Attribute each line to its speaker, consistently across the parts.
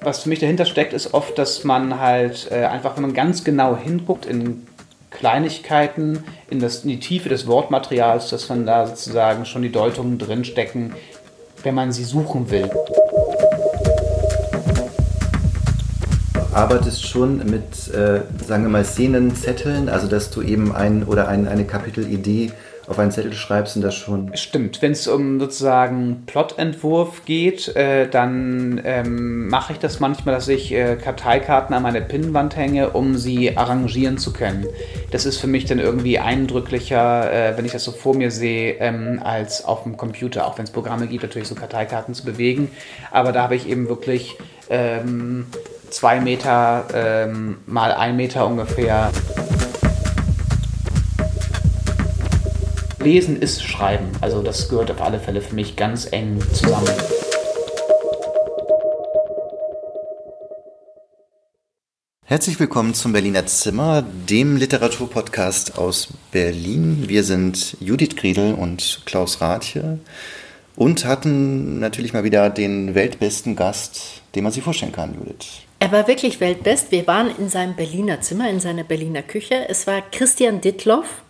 Speaker 1: Was für mich dahinter steckt, ist oft, dass man halt äh, einfach, wenn man ganz genau hinguckt in Kleinigkeiten, in, das, in die Tiefe des Wortmaterials, dass man da sozusagen schon die Deutungen drinstecken, wenn man sie suchen will.
Speaker 2: arbeitest schon mit, äh, sagen wir mal, Szenenzetteln, also dass du eben ein oder ein, eine Kapitelidee auf einen Zettel schreibst und das schon.
Speaker 1: Stimmt, wenn es um sozusagen Plotentwurf geht, äh, dann ähm, mache ich das manchmal, dass ich äh, Karteikarten an meine Pinnwand hänge, um sie arrangieren zu können. Das ist für mich dann irgendwie eindrücklicher, äh, wenn ich das so vor mir sehe, ähm, als auf dem Computer, auch wenn es Programme gibt, natürlich so Karteikarten zu bewegen. Aber da habe ich eben wirklich ähm, zwei Meter ähm, mal ein Meter ungefähr. Lesen ist Schreiben. Also das gehört auf alle Fälle für mich ganz eng zusammen.
Speaker 2: Herzlich willkommen zum Berliner Zimmer, dem Literaturpodcast aus Berlin. Wir sind Judith Griedel und Klaus Rathje und hatten natürlich mal wieder den weltbesten Gast, den man sich vorstellen kann, Judith.
Speaker 3: Er war wirklich weltbest. Wir waren in seinem Berliner Zimmer, in seiner Berliner Küche. Es war Christian Dittloff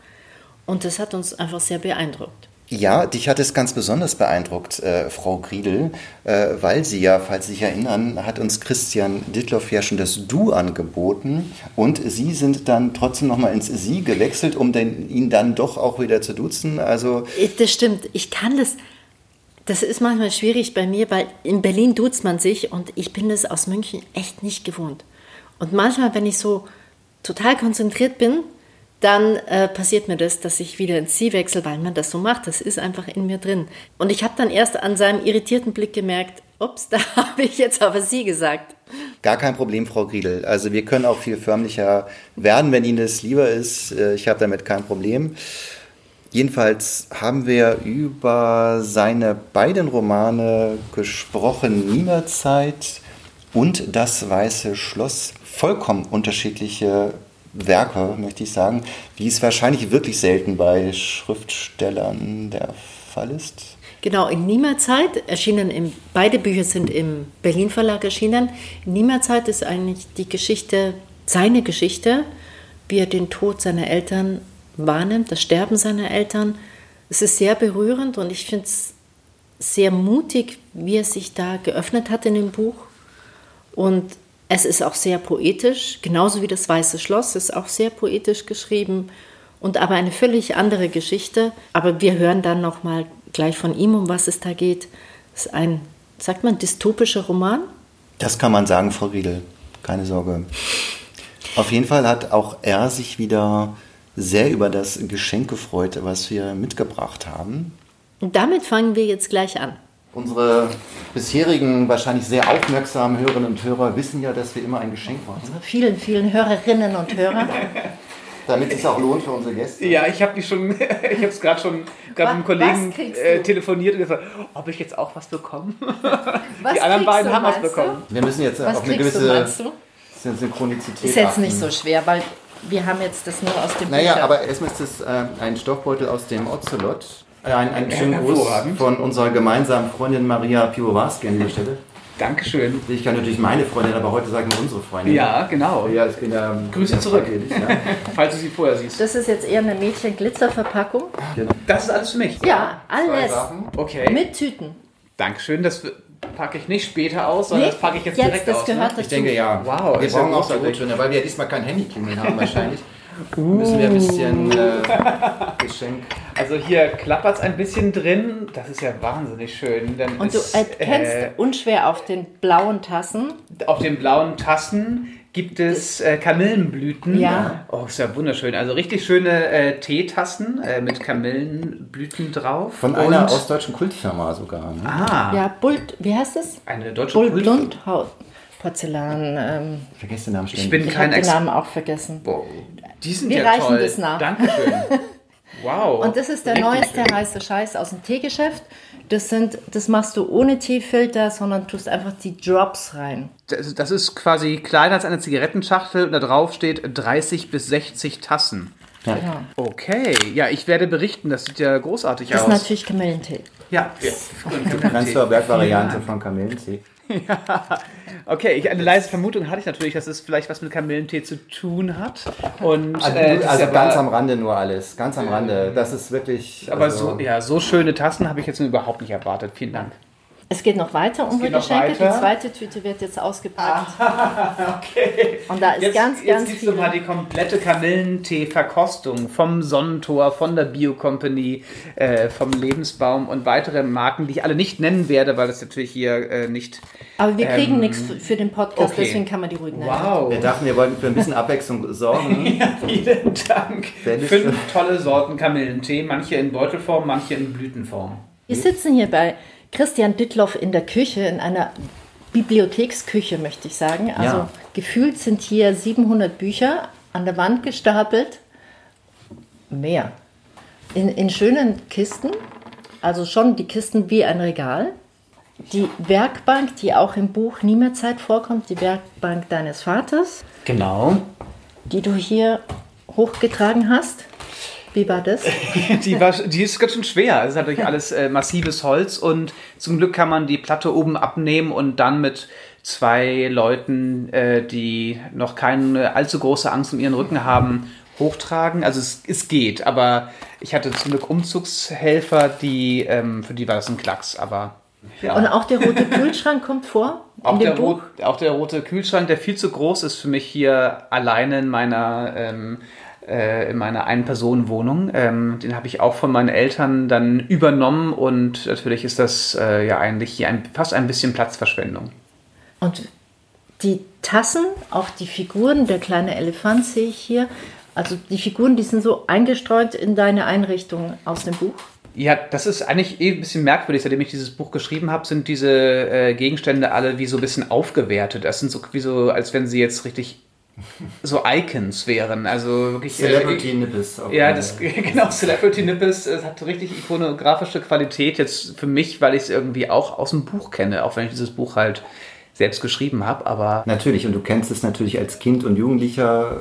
Speaker 3: und das hat uns einfach sehr beeindruckt.
Speaker 2: Ja, dich hat es ganz besonders beeindruckt, äh, Frau Griedel, äh, weil sie ja, falls Sie sich erinnern, hat uns Christian Dittloff ja schon das Du angeboten und Sie sind dann trotzdem nochmal ins Sie gewechselt, um den, ihn dann doch auch wieder zu duzen. Also
Speaker 3: das stimmt, ich kann das, das ist manchmal schwierig bei mir, weil in Berlin duzt man sich und ich bin das aus München echt nicht gewohnt. Und manchmal, wenn ich so total konzentriert bin, dann äh, passiert mir das, dass ich wieder ins Sie wechsle, weil man das so macht. Das ist einfach in mir drin. Und ich habe dann erst an seinem irritierten Blick gemerkt, ups, da habe ich jetzt aber Sie gesagt.
Speaker 2: Gar kein Problem, Frau Griedel. Also wir können auch viel förmlicher werden, wenn Ihnen das lieber ist. Äh, ich habe damit kein Problem. Jedenfalls haben wir über seine beiden Romane gesprochen, Niemerzeit und Das Weiße Schloss. Vollkommen unterschiedliche Werke, möchte ich sagen, wie es wahrscheinlich wirklich selten bei Schriftstellern der Fall ist.
Speaker 3: Genau, in Niemerzeit erschienen, im, beide Bücher sind im Berlin Verlag erschienen. In Niemerzeit ist eigentlich die Geschichte, seine Geschichte, wie er den Tod seiner Eltern wahrnimmt, das Sterben seiner Eltern. Es ist sehr berührend und ich finde es sehr mutig, wie er sich da geöffnet hat in dem Buch. Und es ist auch sehr poetisch, genauso wie das Weiße Schloss ist auch sehr poetisch geschrieben und aber eine völlig andere Geschichte. Aber wir hören dann noch mal gleich von ihm, um was es da geht. Es ist ein, sagt man, dystopischer Roman.
Speaker 2: Das kann man sagen, Frau Riedel. Keine Sorge. Auf jeden Fall hat auch er sich wieder sehr über das Geschenk gefreut, was wir mitgebracht haben.
Speaker 3: Und damit fangen wir jetzt gleich an.
Speaker 2: Unsere bisherigen, wahrscheinlich sehr aufmerksamen Hörerinnen und Hörer wissen ja, dass wir immer ein Geschenk machen.
Speaker 3: Unsere vielen, vielen Hörerinnen und Hörer.
Speaker 2: Damit es auch lohnt für unsere Gäste.
Speaker 1: Ja, ich habe schon, ich habe es gerade schon gerade mit einem Kollegen äh, telefoniert und gesagt, ob ich jetzt auch was bekomme. Die anderen beiden haben was bekommen.
Speaker 2: Wir müssen jetzt was auch eine gewisse du, Synchronizität.
Speaker 3: Ist jetzt achten. nicht so schwer, weil wir haben jetzt das nur aus dem
Speaker 2: Naja, Bücher. aber erstmal ist das äh, ein Stoffbeutel aus dem Ocelot. Äh, ein, ein schönen Gruß von unserer gemeinsamen Freundin Maria Piwowarski an der Stelle.
Speaker 1: Dankeschön.
Speaker 2: Ich kann natürlich meine Freundin, aber heute sagen wir unsere Freundin.
Speaker 1: Ja, genau.
Speaker 2: Ja, ich bin ja
Speaker 1: Grüße zurück. Ja. Falls du sie vorher siehst.
Speaker 3: Das ist jetzt eher eine Mädchen-Glitzerverpackung.
Speaker 1: Genau. Das ist alles für mich.
Speaker 3: Ja, alles.
Speaker 1: Okay.
Speaker 3: Mit Tüten.
Speaker 1: Dankeschön. Das packe ich nicht später aus, sondern nee, das packe ich jetzt, jetzt direkt
Speaker 3: das
Speaker 1: aus.
Speaker 3: Gehört
Speaker 1: ne?
Speaker 2: Ich denke ja.
Speaker 1: Wow,
Speaker 2: wir brauchen auch die Rottöne, weil wir ja diesmal kein Handyklingeln haben wahrscheinlich. Uh. Müssen wir ein bisschen äh, Geschenk.
Speaker 1: Also hier klappert es ein bisschen drin. Das ist ja wahnsinnig schön.
Speaker 3: Dann Und ist, du erkennst äh, unschwer auf den blauen Tassen.
Speaker 1: Auf den blauen Tassen gibt es äh, Kamillenblüten.
Speaker 3: Ja.
Speaker 1: Oh, ist ja wunderschön. Also richtig schöne äh, Teetassen äh, mit Kamillenblüten drauf.
Speaker 2: Von einer Und, ostdeutschen Kultfirma sogar. Ne?
Speaker 3: Ah. Ja, Bult, wie heißt es?
Speaker 1: Eine deutsche
Speaker 3: Bull Kultfirma. Porzellan. Ähm,
Speaker 2: Vergesst den Namen
Speaker 1: schnell. Ich bin
Speaker 3: ich
Speaker 1: kein
Speaker 3: den Namen auch vergessen.
Speaker 1: Boah, die sind
Speaker 3: Wir
Speaker 1: ja
Speaker 3: reichen
Speaker 1: toll.
Speaker 3: das nach.
Speaker 1: Dankeschön. Wow.
Speaker 3: Und das ist der neueste
Speaker 1: schön.
Speaker 3: heiße Scheiß aus dem Teegeschäft. Das, sind, das machst du ohne Teefilter, sondern tust einfach die Drops rein.
Speaker 1: Das, das ist quasi kleiner als eine Zigarettenschachtel und da drauf steht 30 bis 60 Tassen.
Speaker 2: Ja.
Speaker 3: Genau.
Speaker 1: Okay, ja, ich werde berichten. Das sieht ja großartig
Speaker 3: Das
Speaker 1: aus.
Speaker 3: ist natürlich Kamillentee.
Speaker 1: Ja,
Speaker 2: Transferberg-Variante von Kamillentee.
Speaker 1: Ja, okay. Ich, eine leise Vermutung hatte ich natürlich, dass es vielleicht was mit Kamillentee zu tun hat. Und,
Speaker 2: Also,
Speaker 1: äh,
Speaker 2: also ganz am Rande nur alles. Ganz am Rande. Das ist wirklich.
Speaker 1: Aber
Speaker 2: also,
Speaker 1: so, ja, so schöne Tassen habe ich jetzt überhaupt nicht erwartet. Vielen Dank.
Speaker 3: Es geht noch weiter, unsere
Speaker 1: geht noch
Speaker 3: Geschenke.
Speaker 1: weiter.
Speaker 3: Die zweite Tüte wird jetzt ausgepackt.
Speaker 1: Okay.
Speaker 3: Und da ist
Speaker 1: Jetzt,
Speaker 3: ganz,
Speaker 1: jetzt
Speaker 3: ganz viel.
Speaker 1: du mal die komplette Kamillentee-Verkostung vom Sonnentor, von der Bio Company, äh, vom Lebensbaum und weitere Marken, die ich alle nicht nennen werde, weil das natürlich hier äh, nicht.
Speaker 3: Aber wir kriegen
Speaker 1: Ähm,
Speaker 3: nichts für- den Podcast,
Speaker 1: okay.
Speaker 3: deswegen kann man die ruhig nennen.
Speaker 1: Wow.
Speaker 2: Wir dachten, wir wollten für ein bisschen Abwechslung sorgen.
Speaker 1: Vielen Dank. Fünf tolle Sorten Kamillentee, manche in Beutelform, manche in Blütenform.
Speaker 3: Wir sitzen hier bei Christian Dittloff in der Küche, in einer Bibliotheksküche, möchte ich sagen. Also
Speaker 2: Ja.
Speaker 3: gefühlt sind hier 700 Bücher an der Wand gestapelt. Mehr. In, in schönen Kisten, also schon die Kisten wie ein Regal. Die Werkbank, die auch im Buch Nie mehr Zeit vorkommt, die Werkbank deines Vaters,
Speaker 1: Genau.
Speaker 3: die du hier hochgetragen hast. Wie war das?
Speaker 1: Die, war, die ist ganz schön schwer. Es ist natürlich alles äh, massives Holz und zum Glück kann man die Platte oben abnehmen und dann mit zwei Leuten, äh, die noch keine allzu große Angst um ihren Rücken haben, hochtragen. Also es, es geht, aber ich hatte zum Glück Umzugshelfer, die, ähm, für die war das ein Klacks, aber ja.
Speaker 3: Und auch der rote Kühlschrank kommt vor in
Speaker 1: Auch der, auch der rote Kühlschrank, der viel zu groß ist für mich hier alleine in meiner, ähm, äh, in meiner Ein-Personen-Wohnung. Ähm, den habe ich auch von meinen Eltern dann übernommen und natürlich ist das äh, ja eigentlich hier ein, fast ein bisschen Platzverschwendung.
Speaker 3: Und die Tassen, auch die Figuren, der kleine Elefant sehe ich hier. Also die Figuren, die sind so eingestreut in deine Einrichtung aus dem Buch.
Speaker 1: Ja, das ist eigentlich eh ein bisschen merkwürdig. Seitdem ich dieses Buch geschrieben habe, sind diese äh, Gegenstände alle wie so ein bisschen aufgewertet. Das sind so wie so, als wenn sie jetzt richtig so Icons wären. Also wirklich. äh,
Speaker 2: Celebrity Nippes. auf
Speaker 1: Ja, das genau, Celebrity Nippes es hat richtig ikonografische Qualität jetzt für mich, weil ich es irgendwie auch aus dem Buch kenne, auch wenn ich dieses Buch halt selbst geschrieben habe, aber
Speaker 2: Natürlich, und du kennst es natürlich als Kind und Jugendlicher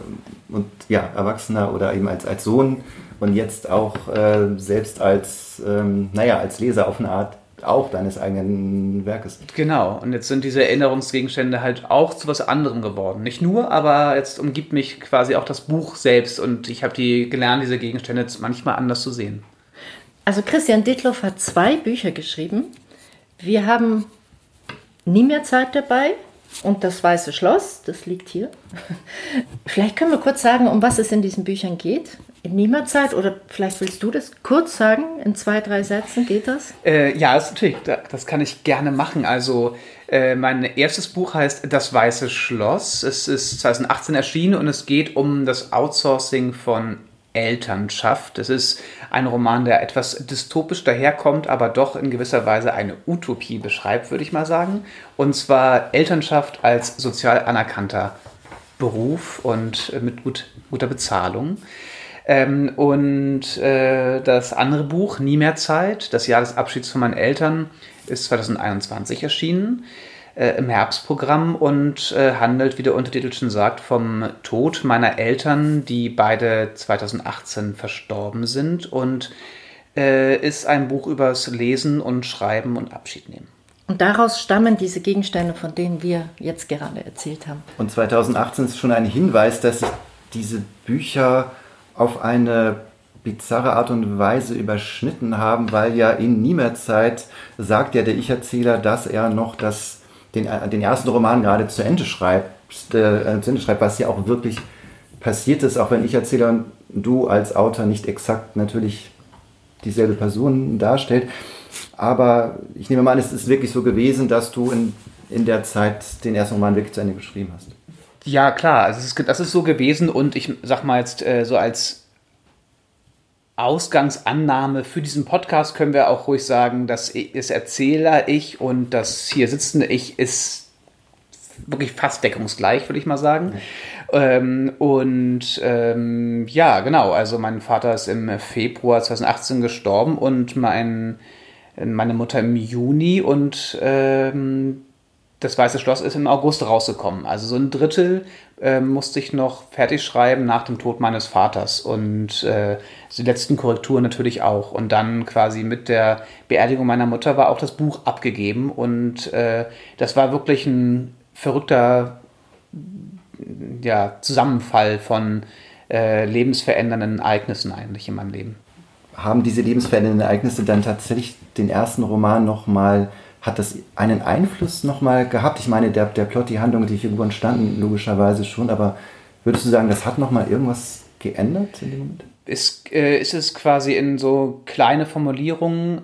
Speaker 2: und ja, Erwachsener oder eben als, als Sohn und jetzt auch äh, selbst als, ähm, naja, als Leser auf eine Art auch deines eigenen Werkes.
Speaker 1: genau. Und jetzt sind diese Erinnerungsgegenstände halt auch zu was anderem geworden. Nicht nur, aber jetzt umgibt mich quasi auch das Buch selbst und ich habe die gelernt, diese Gegenstände jetzt manchmal anders zu sehen.
Speaker 3: Also Christian Dittloff hat zwei Bücher geschrieben. Wir haben nie mehr Zeit dabei und das Weiße Schloss, das liegt hier. Vielleicht können wir kurz sagen, um was es in diesen Büchern geht. In nie mehr Zeit oder vielleicht willst du das kurz sagen, in zwei, drei Sätzen, geht das?
Speaker 1: Äh, ja, das, natürlich, da- das kann ich gerne machen. Also, äh, mein erstes Buch heißt Das Weiße Schloss. Es ist 2018 erschienen und es geht um das Outsourcing von Elternschaft. Es ist ein Roman, der etwas dystopisch daherkommt, aber doch in gewisser Weise eine Utopie beschreibt, würde ich mal sagen. Und zwar Elternschaft als sozial anerkannter Beruf und äh, mit gut, guter Bezahlung. Ähm, und äh, das andere Buch, Nie mehr Zeit, das Jahr des Abschieds von meinen Eltern, ist 2021 erschienen äh, im Herbstprogramm und äh, handelt, wie der Untertitel schon sagt, vom Tod meiner Eltern, die beide 2018 verstorben sind und äh, ist ein Buch übers Lesen und Schreiben und Abschied nehmen.
Speaker 3: Und daraus stammen diese Gegenstände, von denen wir jetzt gerade erzählt haben.
Speaker 2: Und 2018 ist schon ein Hinweis, dass sich diese Bücher auf eine bizarre Art und Weise überschnitten haben, weil ja in Nie mehr Zeit sagt ja der Ich-Erzähler, dass er noch das, den, den ersten Roman gerade zu Ende schreibt, äh, zu Ende schreibt, was ja auch wirklich passiert ist, auch wenn Ich-Erzähler und du als Autor nicht exakt natürlich dieselbe Person darstellt. Aber ich nehme mal an, es ist wirklich so gewesen, dass du in, in der Zeit den ersten Roman wirklich zu Ende geschrieben hast.
Speaker 1: Ja, klar, also es das ist so gewesen und ich sag mal jetzt äh, so als Ausgangsannahme für diesen Podcast können wir auch ruhig sagen, dass ich- das Erzähler ich und das hier sitzende ich ist wirklich fast deckungsgleich, würde ich mal sagen. Ähm, und ähm, ja, genau, also mein Vater ist im Februar 2018 gestorben und mein, meine Mutter im Juni und ähm, das Weiße Schloss ist im August rausgekommen. Also so ein Drittel äh, musste ich noch fertig schreiben nach dem Tod meines Vaters und äh, die letzten Korrekturen natürlich auch. Und dann quasi mit der Beerdigung meiner Mutter war auch das Buch abgegeben und äh, das war wirklich ein verrückter ja, Zusammenfall von äh, lebensverändernden Ereignissen eigentlich in meinem Leben.
Speaker 2: Haben diese lebensverändernden Ereignisse dann tatsächlich den ersten Roman nochmal mal hat das einen Einfluss nochmal gehabt? Ich meine, der, der Plot, die Handlung, die Figuren standen logischerweise schon, aber würdest du sagen, das hat nochmal irgendwas geändert in dem Moment?
Speaker 1: Ist, äh, ist es quasi in so kleine Formulierungen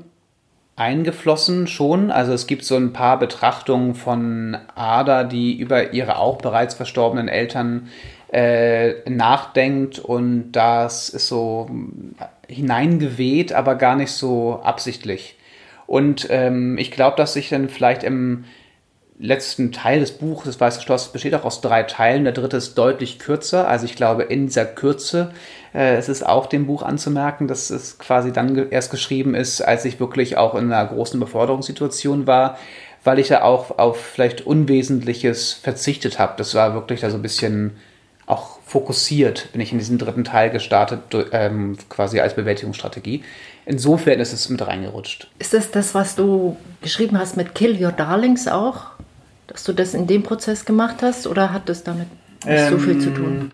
Speaker 1: eingeflossen schon. Also es gibt so ein paar Betrachtungen von Ada, die über ihre auch bereits verstorbenen Eltern äh, nachdenkt und das ist so hineingeweht, aber gar nicht so absichtlich. Und ähm, ich glaube, dass sich dann vielleicht im letzten Teil des Buches, das Weiße Schloss, besteht auch aus drei Teilen. Der dritte ist deutlich kürzer. Also ich glaube, in dieser Kürze äh, es ist auch dem Buch anzumerken, dass es quasi dann ge erst geschrieben ist, als ich wirklich auch in einer großen Beforderungssituation war, weil ich da auch auf vielleicht Unwesentliches verzichtet habe. Das war wirklich da so ein bisschen auch fokussiert, bin ich in diesen dritten Teil gestartet, ähm, quasi als Bewältigungsstrategie. Insofern ist es mit reingerutscht.
Speaker 3: Ist das das, was du geschrieben hast mit Kill Your Darlings auch? Dass du das in dem Prozess gemacht hast oder hat das damit nicht ähm, so viel zu tun?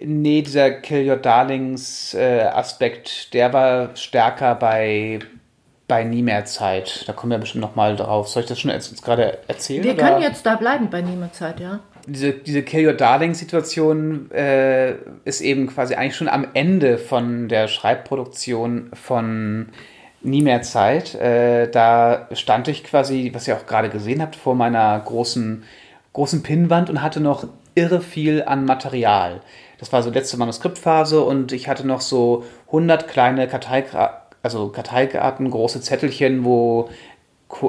Speaker 1: Nee, dieser Kill Your Darlings äh, Aspekt, der war stärker bei bei nie mehr Zeit. Da kommen wir bestimmt noch mal drauf. Soll ich das schon jetzt gerade erzählen?
Speaker 3: Wir oder? können jetzt da bleiben bei nie mehr Zeit, ja
Speaker 1: diese, diese Kill Your Darling-Situation äh, ist eben quasi eigentlich schon am Ende von der Schreibproduktion von Nie mehr Zeit. Äh, da stand ich quasi, was ihr auch gerade gesehen habt, vor meiner großen, großen Pinnwand und hatte noch irre viel an Material. Das war so letzte Manuskriptphase und ich hatte noch so 100 kleine Karteikarten, also Karteikarten, große Zettelchen, wo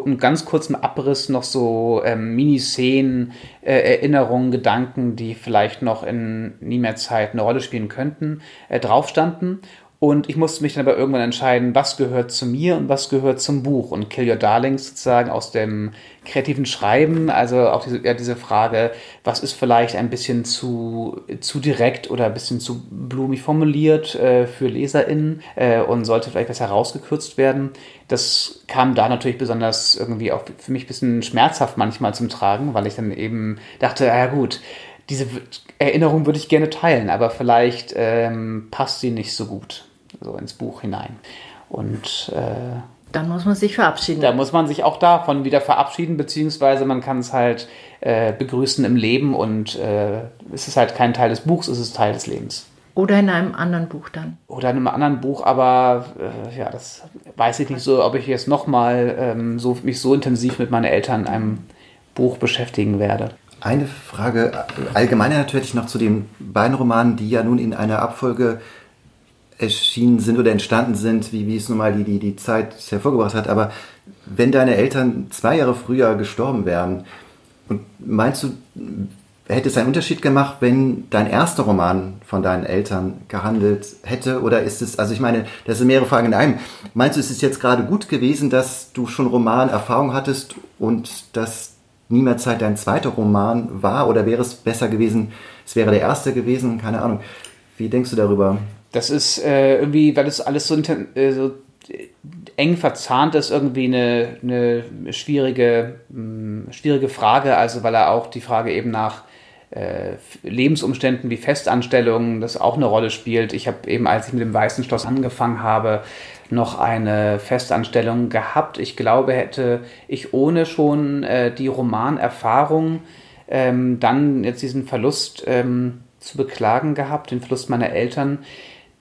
Speaker 1: einen ganz kurzen Abriss noch so ähm, Mini-Szenen, äh, Erinnerungen, Gedanken, die vielleicht noch in nie mehr Zeit eine Rolle spielen könnten, äh, drauf standen. Und ich musste mich dann aber irgendwann entscheiden, was gehört zu mir und was gehört zum Buch. Und Kill Your Darlings sozusagen aus dem kreativen Schreiben, also auch diese, ja, diese Frage, was ist vielleicht ein bisschen zu, zu direkt oder ein bisschen zu blumig formuliert äh, für LeserInnen äh, und sollte vielleicht besser rausgekürzt werden. Das kam da natürlich besonders irgendwie auch für mich ein bisschen schmerzhaft manchmal zum Tragen, weil ich dann eben dachte, ja gut, diese Erinnerung würde ich gerne teilen, aber vielleicht ähm, passt sie nicht so gut so ins Buch hinein. Und äh,
Speaker 3: dann muss man sich verabschieden.
Speaker 1: Da muss man sich auch davon wieder verabschieden, beziehungsweise man kann es halt äh, begrüßen im Leben und äh, es ist halt kein Teil des Buchs, es ist Teil des Lebens.
Speaker 3: Oder in einem anderen Buch dann.
Speaker 1: Oder in einem anderen Buch, aber äh, ja, das weiß ich nicht so, ob ich jetzt nochmal ähm, so, mich so intensiv mit meinen Eltern in einem Buch beschäftigen werde.
Speaker 2: Eine Frage allgemeiner natürlich noch zu den beiden Romanen, die ja nun in einer Abfolge erschienen sind oder entstanden sind, wie, wie es nun mal die, die, die Zeit hervorgebracht hat. Aber wenn deine Eltern zwei Jahre früher gestorben wären, und meinst du, hätte es einen Unterschied gemacht, wenn dein erster Roman von deinen Eltern gehandelt hätte? Oder ist es, also ich meine, das sind mehrere Fragen in einem. Meinst du, ist es jetzt gerade gut gewesen, dass du schon Romanerfahrung hattest und dass nie mehr Zeit dein zweiter Roman war? Oder wäre es besser gewesen, es wäre der erste gewesen? Keine Ahnung. Wie denkst du darüber?
Speaker 1: Das ist äh, irgendwie, weil es alles so, äh, so, eng verzahnt ist, irgendwie eine, eine schwierige, mh, hm, schwierige Frage. Also, weil er auch die Frage eben nach äh, Lebensumständen wie Festanstellungen das auch eine Rolle spielt. Ich habe eben, als ich mit dem Weißen Schloss angefangen habe, noch eine Festanstellung gehabt. Ich glaube, hätte ich ohne schon äh, die Romanerfahrung ähm, dann jetzt diesen Verlust ähm, zu beklagen gehabt, den Verlust meiner Eltern,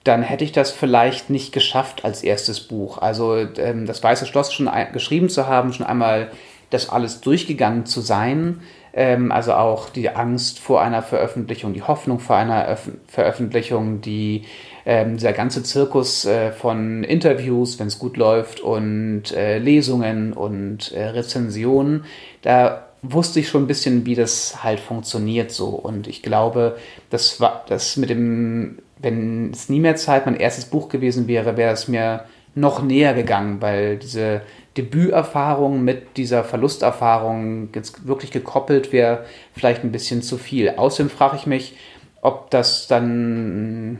Speaker 1: dann hätte ich das vielleicht nicht geschafft als erstes Buch. Also ähm, das Weiße Schloss schon geschrieben zu haben, schon einmal das alles durchgegangen zu sein, ähm, also auch die Angst vor einer Veröffentlichung, die Hoffnung vor einer Öf Veröffentlichung, die ähm, dieser ganze Zirkus äh, von Interviews, wenn es gut läuft, und äh, Lesungen und äh, Rezensionen, da wusste ich schon ein bisschen, wie das halt funktioniert so. Und ich glaube, das war das mit dem wenn es nie mehr Zeit mein erstes Buch gewesen wäre, wäre es mir noch näher gegangen, weil diese Debüterfahrung mit dieser Verlusterfahrung jetzt wirklich gekoppelt wäre vielleicht ein bisschen zu viel. Außerdem frage ich mich, ob das dann,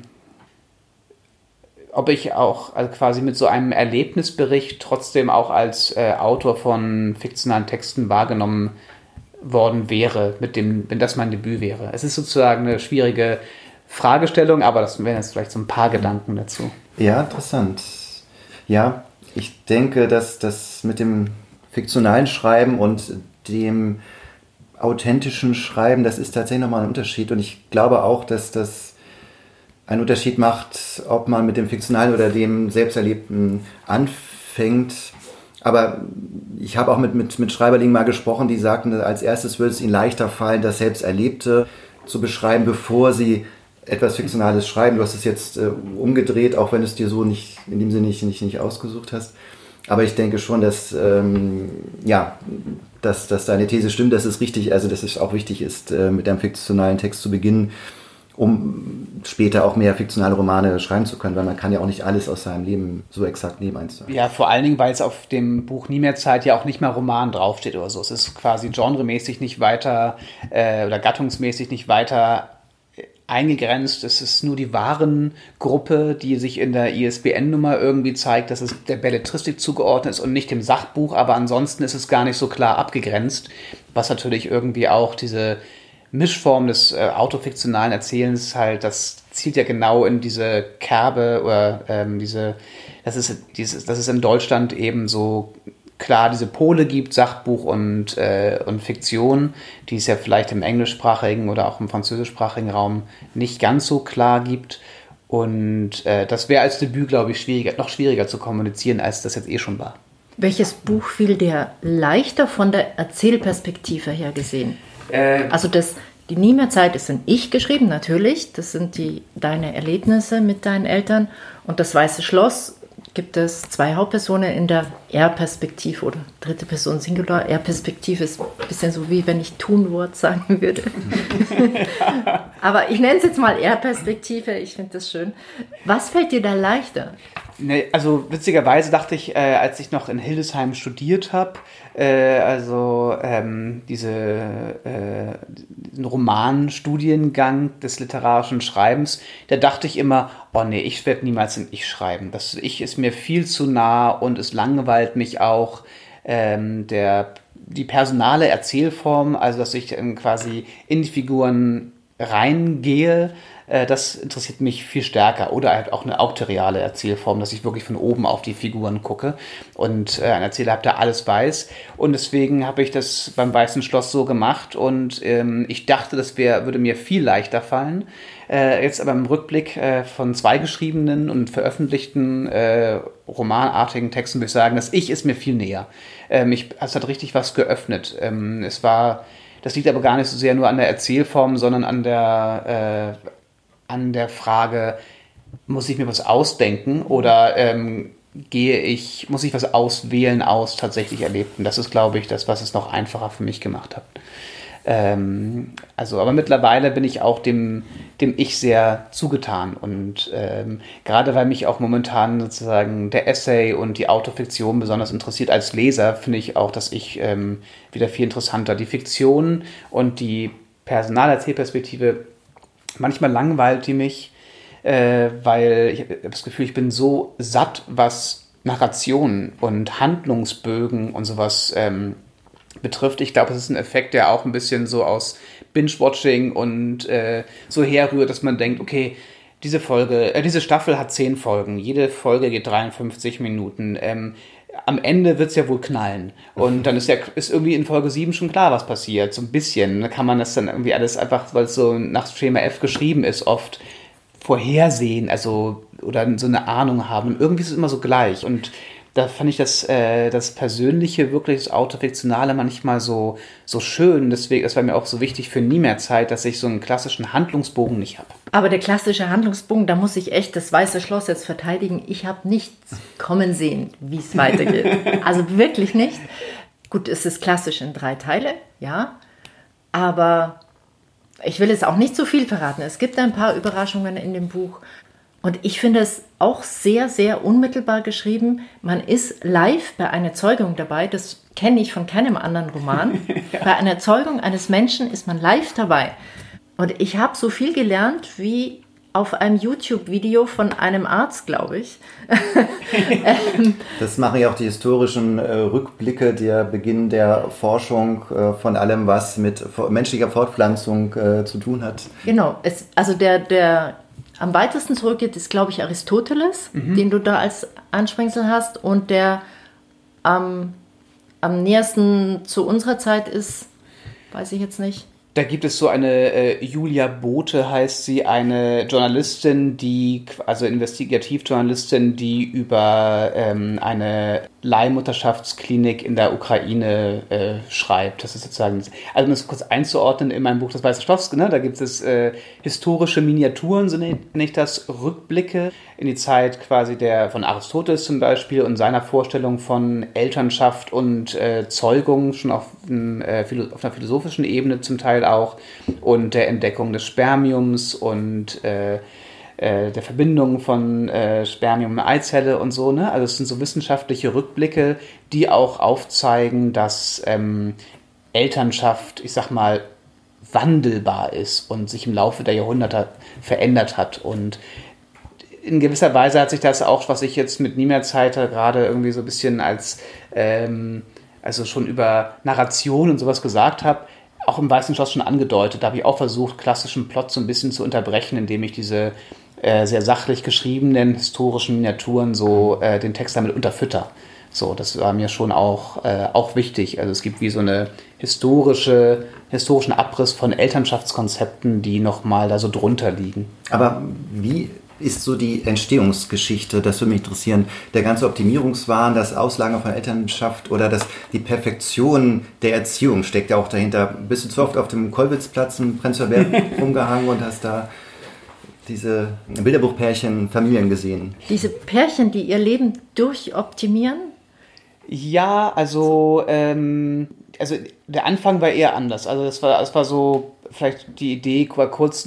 Speaker 1: ob ich auch also quasi mit so einem Erlebnisbericht trotzdem auch als äh, Autor von fiktionalen Texten wahrgenommen worden wäre, mit dem, wenn das mein Debüt wäre. Es ist sozusagen eine schwierige Fragestellung, aber das wären jetzt vielleicht so ein paar Gedanken dazu.
Speaker 2: Ja, interessant. Ja, ich denke, dass das mit dem fiktionalen Schreiben und dem authentischen Schreiben, das ist tatsächlich nochmal ein Unterschied. Und ich glaube auch, dass das einen Unterschied macht, ob man mit dem fiktionalen oder dem Selbsterlebten anfängt. Aber ich habe auch mit, mit, mit Schreiberlingen mal gesprochen, die sagten, als erstes würde es ihnen leichter fallen, das Selbsterlebte zu beschreiben, bevor sie etwas Fiktionales schreiben. Du hast es jetzt äh, umgedreht, auch wenn du es dir so nicht in dem Sinne nicht, nicht, nicht ausgesucht hast. Aber ich denke schon, dass, ähm, ja, dass, dass deine These stimmt, dass es richtig, also dass es auch wichtig ist, äh, mit einem fiktionalen Text zu beginnen, um später auch mehr fiktionale Romane schreiben zu können, weil man kann ja auch nicht alles aus seinem Leben so exakt nehmen zu
Speaker 1: Ja, vor allen Dingen, weil es auf dem Buch Nie mehr Zeit ja auch nicht mal Roman draufsteht oder so. Es ist quasi genremäßig nicht weiter äh, oder gattungsmäßig nicht weiter eingegrenzt. Es ist nur die Warengruppe, die sich in der ISBN-Nummer irgendwie zeigt, dass es der Belletristik zugeordnet ist und nicht dem Sachbuch. Aber ansonsten ist es gar nicht so klar abgegrenzt, was natürlich irgendwie auch diese Mischform des äh, autofiktionalen Erzählens halt, das zielt ja genau in diese Kerbe oder ähm, diese, das ist, dieses, das ist in Deutschland eben so klar diese Pole gibt, Sachbuch und, äh, und Fiktion, die es ja vielleicht im englischsprachigen oder auch im französischsprachigen Raum nicht ganz so klar gibt. Und äh, das wäre als Debüt, glaube ich, schwieriger, noch schwieriger zu kommunizieren, als das jetzt eh schon war.
Speaker 3: Welches Buch fiel dir leichter von der Erzählperspektive her gesehen? Äh, also das, die Nie mehr Zeit ist in Ich geschrieben, natürlich. Das sind die, deine Erlebnisse mit deinen Eltern. Und das Weiße Schloss gibt es zwei Hauptpersonen in der Er-Perspektive oder dritte Person Singular. Er-Perspektive ist ein bisschen so wie wenn ich Tunwort sagen würde. Aber ich nenne es jetzt mal Er-Perspektive, ich finde das schön. Was fällt dir da leichter?
Speaker 1: Ne, also witzigerweise dachte ich, äh, als ich noch in Hildesheim studiert habe, äh, also ähm, diese, äh, diesen Romanstudiengang des literarischen Schreibens, da dachte ich immer, oh nee, ich werde niemals ein Ich schreiben. Das Ich ist mir viel zu nah und es langweilt mich auch. Ähm, der, die personale Erzählform, also dass ich quasi in die Figuren reingehe, das interessiert mich viel stärker. Oder halt auch eine auktoriale Erzählform, dass ich wirklich von oben auf die Figuren gucke und äh, ein Erzähler habe, der alles weiß. Und deswegen habe ich das beim Weißen Schloss so gemacht und ähm, ich dachte, das wär, würde mir viel leichter fallen. Äh, jetzt aber im Rückblick äh, von zwei geschriebenen und veröffentlichten äh, romanartigen Texten würde ich sagen, das Ich ist mir viel näher. Ähm, ich, es hat richtig was geöffnet. Ähm, es war das liegt aber gar nicht so sehr nur an der Erzählform, sondern an der, äh, an der Frage, muss ich mir was ausdenken oder ähm, gehe ich, muss ich was auswählen aus tatsächlich Erlebten? Das ist, glaube ich, das, was es noch einfacher für mich gemacht hat. Ähm, also, aber mittlerweile bin ich auch dem, dem Ich sehr zugetan. Und ähm, gerade weil mich auch momentan sozusagen der Essay und die Autofiktion besonders interessiert als Leser, finde ich auch, dass ich ähm, wieder viel interessanter. Die Fiktion und die Personalerzählperspektive, manchmal langweilt die mich, äh, weil ich habe das Gefühl, ich bin so satt, was Narrationen und Handlungsbögen und sowas ähm, betrifft. Ich glaube, es ist ein Effekt, der auch ein bisschen so aus Binge-Watching und äh, so herrührt, dass man denkt, okay, diese Folge, äh, diese Staffel hat zehn Folgen, jede Folge geht 53 Minuten. Ähm, am Ende wird es ja wohl knallen. Und dann ist ja ist irgendwie in Folge 7 schon klar, was passiert. So ein bisschen. Kann man das dann irgendwie alles einfach, weil es so nach Schema F geschrieben ist, oft vorhersehen, also oder so eine Ahnung haben. Und irgendwie ist es immer so gleich. Und da fand ich das, äh, das Persönliche, wirklich das Autofiktionale manchmal so, so schön. Deswegen, das war mir auch so wichtig für nie mehr Zeit, dass ich so einen klassischen Handlungsbogen nicht habe.
Speaker 3: Aber der klassische Handlungsbogen, da muss ich echt das Weiße Schloss jetzt verteidigen. Ich habe nichts kommen sehen, wie es weitergeht. also wirklich nicht. Gut, es ist klassisch in drei Teile, ja. Aber ich will es auch nicht zu viel verraten. Es gibt ein paar Überraschungen in dem Buch. Und ich finde es auch sehr, sehr unmittelbar geschrieben. Man ist live bei einer Zeugung dabei. Das kenne ich von keinem anderen Roman. ja. Bei einer Zeugung eines Menschen ist man live dabei. Und ich habe so viel gelernt wie auf einem YouTube-Video von einem Arzt, glaube ich.
Speaker 2: Ähm, das machen ja auch die historischen äh, Rückblicke, der Beginn der Forschung äh, von allem, was mit menschlicher Fortpflanzung äh, zu tun hat.
Speaker 3: Genau, es, also der, der am weitesten zurückgeht, ist, glaube ich, Aristoteles, mhm. den du da als Ansprengsel hast. Und der am, am nähersten zu unserer Zeit ist, weiß ich jetzt nicht.
Speaker 1: Da gibt es so eine äh, Julia Bote heißt sie, eine Journalistin, die also Investigativjournalistin, die über ähm, eine Leihmutterschaftsklinik in der Ukraine äh, schreibt. Das ist sozusagen, also um das kurz einzuordnen in meinem Buch Das Weiße Schloss, ne, da gibt es äh, historische Miniaturen, so nenne ich das, Rückblicke in die Zeit quasi der von Aristoteles zum Beispiel und seiner Vorstellung von Elternschaft und äh, Zeugung schon auf, äh, auf, einer philosophischen Ebene zum Teil auch und der Entdeckung des Spermiums und äh, äh, der Verbindung von äh, Spermium und Eizelle und so. Ne? Also es sind so wissenschaftliche Rückblicke, die auch aufzeigen, dass ähm, Elternschaft, ich sag mal, wandelbar ist und sich im Laufe der Jahrhunderte verändert hat. Und in gewisser Weise hat sich das auch, was ich jetzt mit Niemerzeit gerade irgendwie so ein bisschen als, ähm, also schon über Narration und sowas gesagt habe, auch im Weißen Schloss schon angedeutet. Da habe ich auch versucht, klassischen Plot so ein bisschen zu unterbrechen, indem ich diese äh, sehr sachlich geschriebenen historischen Miniaturen so äh, den Text damit unterfütter. So, das war mir schon auch, äh, auch wichtig. Also es gibt wie so eine historische, historischen Abriss von Elternschaftskonzepten, die nochmal da so drunter liegen.
Speaker 2: Aber wie ist so die Entstehungsgeschichte? Das würde mich interessieren. Der ganze Optimierungswahn, das Auslagern von Elternschaft oder das, die Perfektion der Erziehung steckt ja auch dahinter. Bist du zu oft auf dem Kolwitzplatz in Prenzlauer Berg rumgehangen und hast da diese Bilderbuchpärchen Familien gesehen?
Speaker 3: Diese Pärchen, die ihr Leben durchoptimieren?
Speaker 1: Ja, also, ähm, also der Anfang war eher anders. Also es war, es war so, vielleicht die Idee war kurz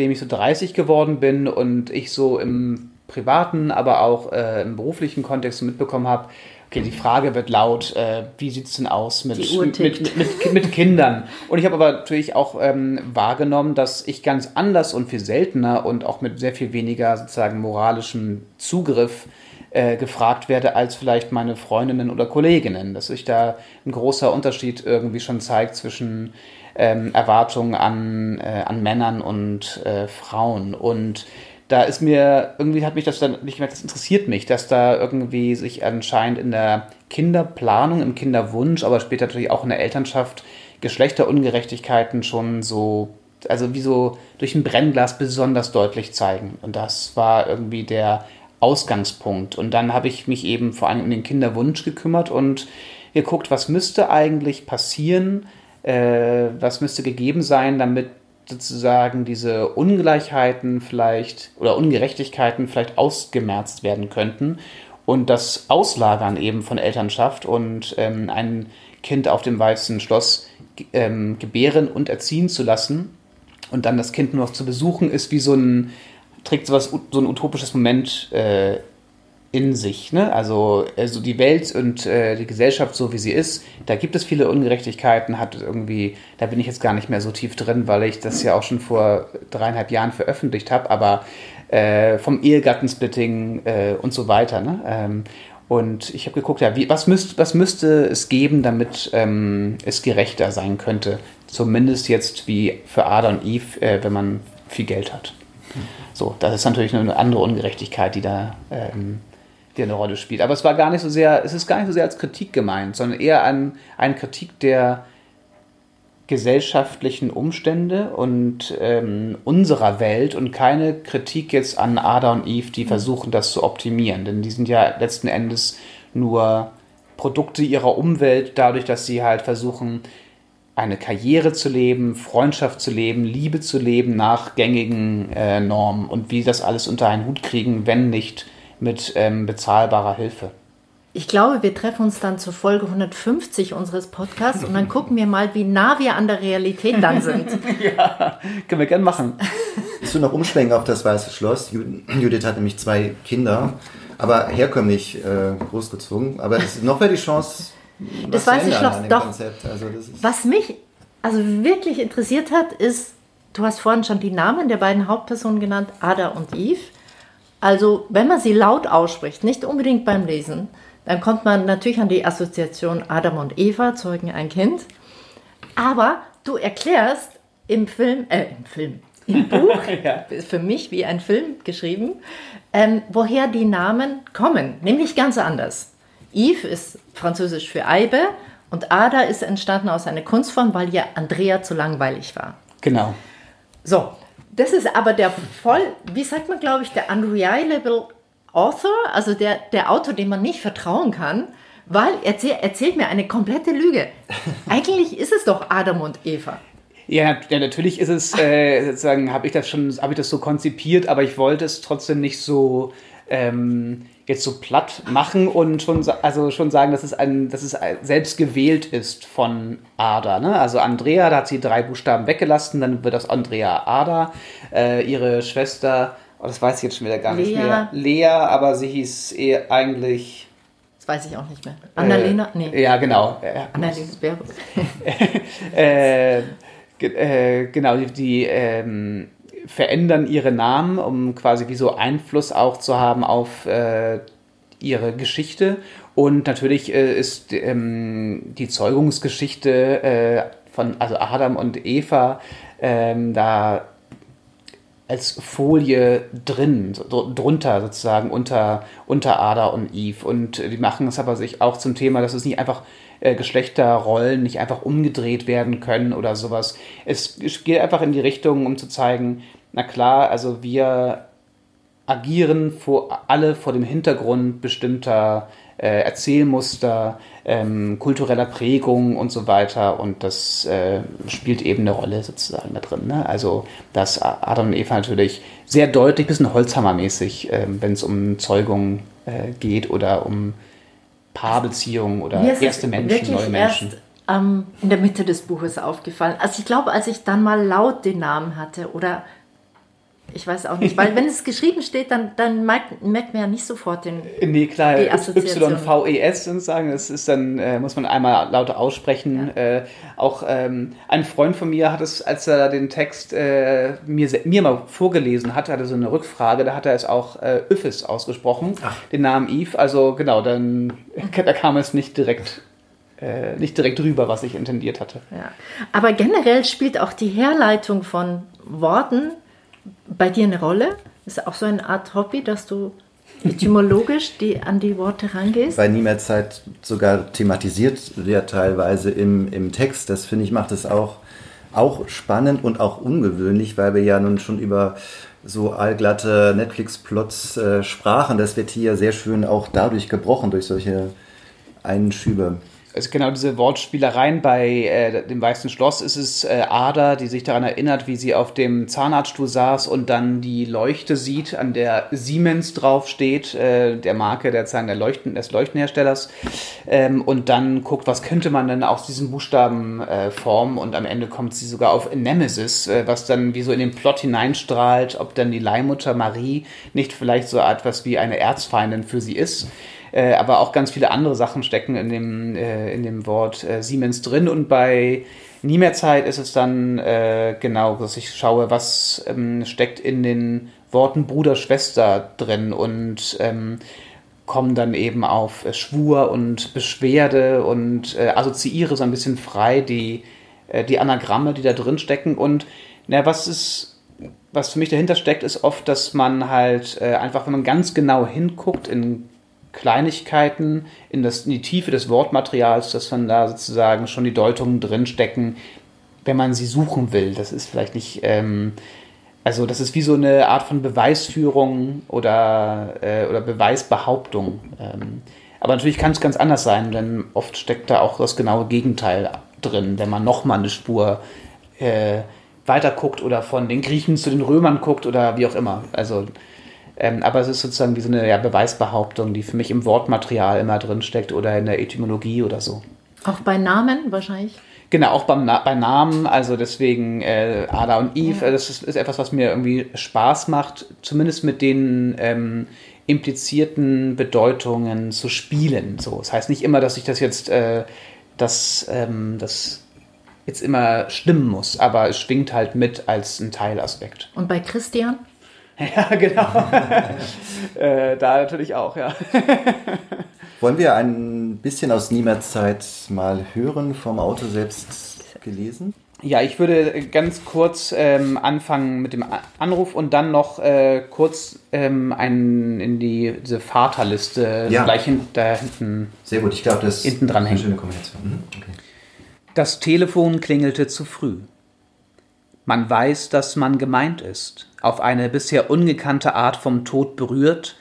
Speaker 1: nachdem ich so 30 geworden bin und ich so im privaten, aber auch äh, im beruflichen Kontext mitbekommen habe, okay, die Frage wird laut, äh, wie sieht es denn aus mit, mit, mit, mit, mit, Kindern? Und ich habe aber natürlich auch ähm, wahrgenommen, dass ich ganz anders und viel seltener und auch mit sehr viel weniger sozusagen moralischem Zugriff äh, gefragt werde als vielleicht meine Freundinnen oder Kolleginnen. Dass sich da ein großer Unterschied irgendwie schon zeigt zwischen ähm, Erwartungen an, äh, an Männern und äh, Frauen. Und da ist mir, irgendwie hat mich das dann nicht gemerkt, das interessiert mich, dass da irgendwie sich anscheinend in der Kinderplanung, im Kinderwunsch, aber später natürlich auch in der Elternschaft Geschlechterungerechtigkeiten schon so, also wie so durch ein Brennglas besonders deutlich zeigen. Und das war irgendwie der Ausgangspunkt. Und dann habe ich mich eben vor allem um den Kinderwunsch gekümmert und geguckt, was müsste eigentlich passieren, äh, was müsste gegeben sein, damit sozusagen diese Ungleichheiten vielleicht oder Ungerechtigkeiten vielleicht ausgemerzt werden könnten und das Auslagern eben von Elternschaft und ähm, ein Kind auf dem weißen Schloss ähm, gebären und erziehen zu lassen und dann das Kind nur noch zu besuchen, ist wie so ein, trägt sowas, so ein utopisches Moment äh, in sich. Ne? Also, also die Welt und äh, die Gesellschaft, so wie sie ist, da gibt es viele Ungerechtigkeiten, hat irgendwie, da bin ich jetzt gar nicht mehr so tief drin, weil ich das ja auch schon vor dreieinhalb Jahren veröffentlicht habe, aber äh, vom Ehegattensplitting äh, und so weiter. Ne? Ähm, und ich habe geguckt, ja, wie, was, müsst, was müsste es geben, damit ähm, es gerechter sein könnte? Zumindest jetzt wie für Ada und Eve, äh, wenn man viel Geld hat. So, das ist natürlich eine andere Ungerechtigkeit, die da ähm, die eine Rolle spielt. Aber es war gar nicht so sehr, es ist gar nicht so sehr als Kritik gemeint, sondern eher an eine Kritik der gesellschaftlichen Umstände und ähm, unserer Welt und keine Kritik jetzt an Ada und Eve, die versuchen, das zu optimieren. Denn die sind ja letzten Endes nur Produkte ihrer Umwelt, dadurch, dass sie halt versuchen, eine Karriere zu leben, Freundschaft zu leben, Liebe zu leben nach gängigen äh, Normen und wie das alles unter einen Hut kriegen, wenn nicht mit ähm, bezahlbarer Hilfe.
Speaker 3: Ich glaube, wir treffen uns dann zur Folge 150 unseres Podcasts und dann gucken wir mal, wie nah wir an der Realität dann sind.
Speaker 1: ja, können wir gerne machen.
Speaker 2: Willst du noch umschwenken auf das Weiße Schloss? Judith hat nämlich zwei Kinder, aber herkömmlich äh, großgezogen. Aber es, noch wäre die Chance,
Speaker 3: das Weiße Schloss, doch. Also was mich also wirklich interessiert hat, ist, du hast vorhin schon die Namen der beiden Hauptpersonen genannt, Ada und Eve. Also wenn man sie laut ausspricht, nicht unbedingt beim Lesen, dann kommt man natürlich an die Assoziation Adam und Eva zeugen ein Kind. Aber du erklärst im Film, äh, im Film, im Buch, ja. für mich wie ein Film geschrieben, ähm, woher die Namen kommen, nämlich ganz anders. Yves ist französisch für Eibe und Ada ist entstanden aus einer Kunstform, weil ja Andrea zu langweilig war.
Speaker 1: Genau.
Speaker 3: So, das ist aber der voll, wie sagt man, glaube ich, der unreliable Author, also der, der Autor, dem man nicht vertrauen kann, weil er erzähl, erzählt mir eine komplette Lüge. Eigentlich ist es doch Adam und Eva.
Speaker 1: Ja, ja natürlich ist es, äh, sozusagen, habe ich das schon, habe ich das so konzipiert, aber ich wollte es trotzdem nicht so ähm, jetzt so platt machen und schon, also schon sagen, dass es, ein, dass es selbst gewählt ist von Ada. Ne? Also Andrea, da hat sie drei Buchstaben weggelassen, dann wird das Andrea Ada. Äh, ihre Schwester Oh, das weiß ich jetzt schon wieder gar Lea. nicht mehr. Lea, aber sie hieß eh eigentlich.
Speaker 3: Das weiß ich auch nicht mehr. Annalena?
Speaker 1: Äh, nee. Ja, genau.
Speaker 3: Annalena Baerbock.
Speaker 1: äh, äh, genau, die, die ähm, verändern ihre Namen, um quasi wie so Einfluss auch zu haben auf äh, ihre Geschichte. Und natürlich äh, ist ähm, die Zeugungsgeschichte äh, von also Adam und Eva ähm, da als Folie drin, drunter sozusagen unter, unter Ada und Eve. Und die machen es aber sich auch zum Thema, dass es nicht einfach äh, Geschlechterrollen nicht einfach umgedreht werden können oder sowas. Es, geht einfach in die Richtung, um zu zeigen, na klar, also wir agieren vor, alle vor dem Hintergrund bestimmter äh, Erzählmuster, ähm, kultureller Prägung und so weiter. Und das äh, spielt eben eine Rolle sozusagen da drin. Ne? Also, dass Adam und Eva natürlich sehr deutlich, bisschen Holzhammermäßig, äh, wenn es um Zeugung äh, geht oder um Paarbeziehungen oder erste Menschen, neue Menschen.
Speaker 3: Erst, ähm, in der Mitte des Buches aufgefallen. Also ich glaube, als ich dann mal laut den Namen hatte oder ich weiß auch nicht, weil wenn es geschrieben steht, dann, dann merkt, merkt man ja nicht sofort den.
Speaker 1: Nee, klar, YVES sagen, das ist dann, äh, muss man einmal lauter aussprechen. Ja. Äh, auch ähm, ein Freund von mir hat es, als er den Text äh, mir, mir mal vorgelesen hat, hatte so eine Rückfrage, da hat er es auch äh, Üffes ausgesprochen, Ach. den Namen Eve. Also genau, dann da kam es nicht direkt äh, nicht direkt rüber, was ich intendiert hatte.
Speaker 3: Ja. Aber generell spielt auch die Herleitung von Worten bei dir eine Rolle? Ist auch so eine Art Hobby, dass du etymologisch die, an die Worte rangehst?
Speaker 2: Bei Niemerzeit sogar thematisiert wird teilweise im, im Text. Das finde ich macht es auch, auch spannend und auch ungewöhnlich, weil wir ja nun schon über so allglatte Netflix-Plots äh, sprachen. Das wird hier sehr schön auch dadurch gebrochen, durch solche Einschübe
Speaker 1: also genau diese Wortspielereien bei äh, dem Weißen Schloss ist es äh, Ada, die sich daran erinnert, wie sie auf dem Zahnarztstuhl saß und dann die Leuchte sieht, an der Siemens draufsteht, äh, der Marke der Zahn der Leuchten, des Leuchtenherstellers. Ähm, und dann guckt, was könnte man denn aus diesen Buchstaben äh, formen und am Ende kommt sie sogar auf Nemesis, äh, was dann wie so in den Plot hineinstrahlt, ob dann die Leihmutter Marie nicht vielleicht so etwas wie eine Erzfeindin für sie ist. Äh, aber auch ganz viele andere Sachen stecken in dem, äh, in dem Wort äh, Siemens drin. Und bei Nie mehr Zeit ist es dann äh, genau, dass ich schaue, was ähm, steckt in den Worten Bruder, Schwester drin und ähm, komme dann eben auf äh, Schwur und Beschwerde und assoziiere so ein bisschen frei die, die Anagramme, die da drin stecken. Und na, was ist was für mich dahinter steckt, ist oft, dass man halt äh, einfach, wenn man ganz genau hinguckt, in Kleinigkeiten in, das, in die Tiefe des Wortmaterials, dass man da sozusagen schon die Deutungen drinstecken, wenn man sie suchen will. Das ist vielleicht nicht, ähm, also das ist wie so eine Art von Beweisführung oder, äh, oder Beweisbehauptung. Ähm, aber natürlich kann es ganz anders sein, denn oft steckt da auch das genaue Gegenteil drin, wenn man nochmal eine Spur äh, weiter guckt oder von den Griechen zu den Römern guckt oder wie auch immer. Also Ähm, aber es ist sozusagen wie so eine ja, Beweisbehauptung, die für mich im Wortmaterial immer drinsteckt oder in der Etymologie oder so.
Speaker 4: Auch bei Namen wahrscheinlich?
Speaker 1: Genau, auch beim Na bei Namen, also deswegen äh, Ada und Eve, ja. das ist, ist, etwas, was mir irgendwie Spaß macht, zumindest mit den ähm, implizierten Bedeutungen zu spielen. So, das heißt nicht immer, dass ich das jetzt, äh, das, ähm, das jetzt immer stimmen muss, aber es schwingt halt mit als ein Teilaspekt.
Speaker 4: Und bei Christian?
Speaker 1: Ja, genau. äh, da natürlich auch, ja.
Speaker 2: Wollen wir ein bisschen aus Niemerts Zeit mal hören, vom Autor selbst gelesen?
Speaker 1: Ja, ich würde ganz kurz ähm, anfangen mit dem Anruf und dann noch äh, kurz ähm, einen in die, diese Vaterliste ja. gleich hin, da hinten.
Speaker 2: Sehr gut, ich glaube, das
Speaker 1: hinten dran
Speaker 2: ist eine schöne Kombination. Mhm. Okay.
Speaker 1: Das Telefon klingelte zu früh. Man weiß, dass man gemeint ist, auf eine bisher ungekannte Art vom Tod berührt,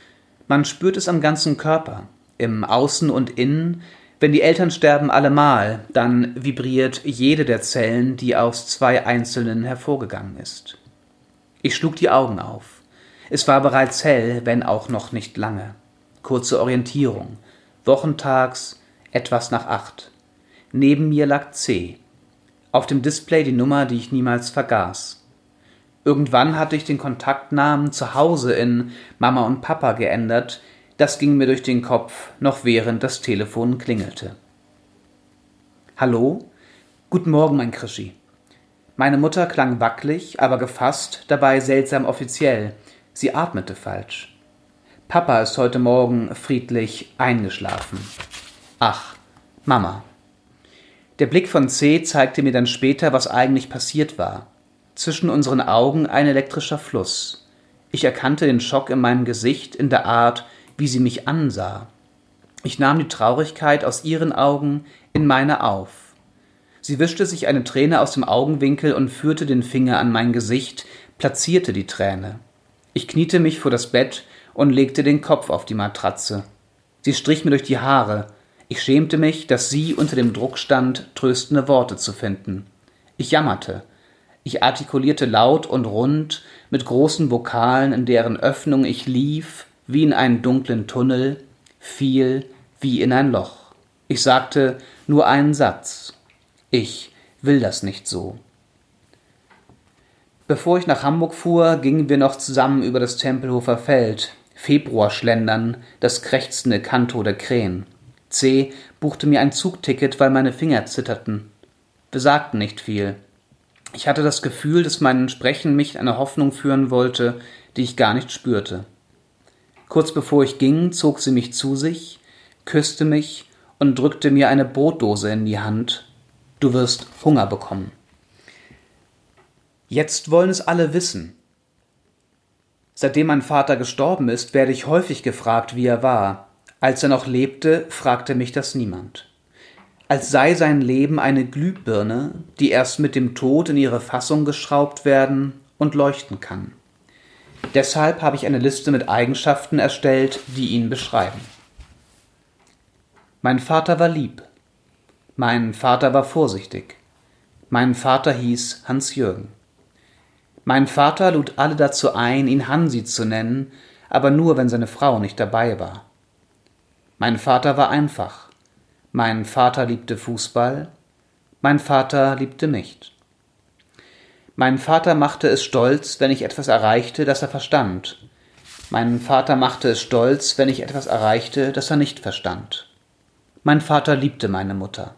Speaker 1: man spürt es am ganzen Körper im Außen und Innen, wenn die Eltern sterben allemal, dann vibriert jede der Zellen, die aus zwei einzelnen hervorgegangen ist. Ich schlug die Augen auf. Es war bereits hell, wenn auch noch nicht lange. Kurze Orientierung. Wochentags, etwas nach acht. Neben mir lag C. Auf dem Display die Nummer, die ich niemals vergaß. Irgendwann hatte ich den Kontaktnamen zu Hause in Mama und Papa geändert, das ging mir durch den Kopf, noch während das Telefon klingelte. Hallo? Guten Morgen, mein Krischi. Meine Mutter klang wackelig, aber gefasst, dabei seltsam offiziell. Sie atmete falsch. Papa ist heute Morgen friedlich eingeschlafen. Ach, Mama. Der Blick von C zeigte mir dann später, was eigentlich passiert war. Zwischen unseren Augen ein elektrischer Fluss. Ich erkannte den Schock in meinem Gesicht, in der Art, wie sie mich ansah. Ich nahm die Traurigkeit aus ihren Augen in meine auf. Sie wischte sich eine Träne aus dem Augenwinkel und führte den Finger an mein Gesicht, platzierte die Träne. Ich kniete mich vor das Bett und legte den Kopf auf die Matratze. Sie strich mir durch die Haare. Ich schämte mich, dass sie unter dem Druck stand, tröstende Worte zu finden. Ich jammerte. Ich artikulierte laut und rund, mit großen Vokalen, in deren Öffnung ich lief, wie in einen dunklen Tunnel, fiel wie in ein Loch. Ich sagte nur einen Satz. Ich will das nicht so. Bevor ich nach Hamburg fuhr, gingen wir noch zusammen über das Tempelhofer Feld, Februarschlendern, das krächzende Kanto der Krähen. C. buchte mir ein Zugticket, weil meine Finger zitterten. Wir sagten nicht viel. Ich hatte das Gefühl, dass mein Sprechen mich in eine Hoffnung führen wollte, die ich gar nicht spürte. Kurz bevor ich ging, zog sie mich zu sich, küsste mich und drückte mir eine Brotdose in die Hand. Du wirst Hunger bekommen. Jetzt wollen es alle wissen. Seitdem mein Vater gestorben ist, werde ich häufig gefragt, wie er war. Als er noch lebte, fragte mich das niemand. Als sei sein Leben eine Glühbirne, die erst mit dem Tod in ihre Fassung geschraubt werden und leuchten kann. Deshalb habe ich eine Liste mit Eigenschaften erstellt, die ihn beschreiben. Mein Vater war lieb. Mein Vater war vorsichtig. Mein Vater hieß Hans-Jürgen. Mein Vater lud alle dazu ein, ihn Hansi zu nennen, aber nur, wenn seine Frau nicht dabei war. Mein Vater war einfach. Mein Vater liebte Fußball. Mein Vater liebte nicht. Mein Vater machte es stolz, wenn ich etwas erreichte, das er verstand. Mein Vater machte es stolz, wenn ich etwas erreichte, das er nicht verstand. Mein Vater liebte meine Mutter.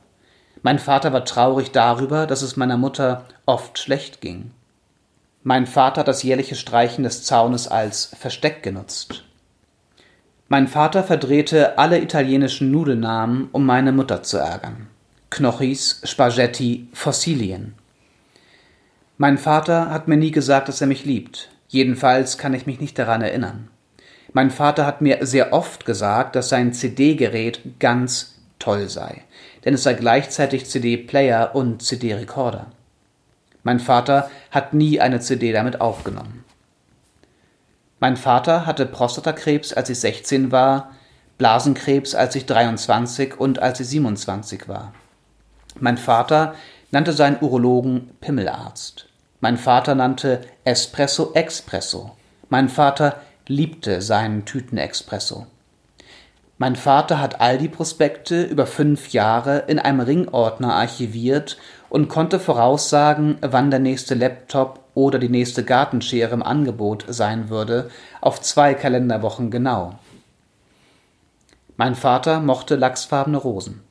Speaker 1: Mein Vater war traurig darüber, dass es meiner Mutter oft schlecht ging. Mein Vater hat das jährliche Streichen des Zaunes als Versteck genutzt. Mein Vater verdrehte alle italienischen Nudelnamen, um meine Mutter zu ärgern. Knochis, Spaghetti, Fossilien. Mein Vater hat mir nie gesagt, dass er mich liebt. Jedenfalls kann ich mich nicht daran erinnern. Mein Vater hat mir sehr oft gesagt, dass sein CD-Gerät ganz toll sei, denn es sei gleichzeitig CD-Player und CD-Rekorder. Mein Vater hat nie eine CD damit aufgenommen. Mein Vater hatte Prostatakrebs, als ich 16 war, Blasenkrebs, als ich 23 und als ich 27 war. Mein Vater nannte seinen Urologen Pimmelarzt. Mein Vater nannte Espresso Expresso. Mein Vater liebte seinen Tütenexpresso. Mein Vater hat all die Prospekte über fünf Jahre in einem Ringordner archiviert und konnte voraussagen, wann der nächste Laptop oder die nächste Gartenschere im Angebot sein würde, auf zwei Kalenderwochen genau. Mein Vater mochte lachsfarbene Rosen.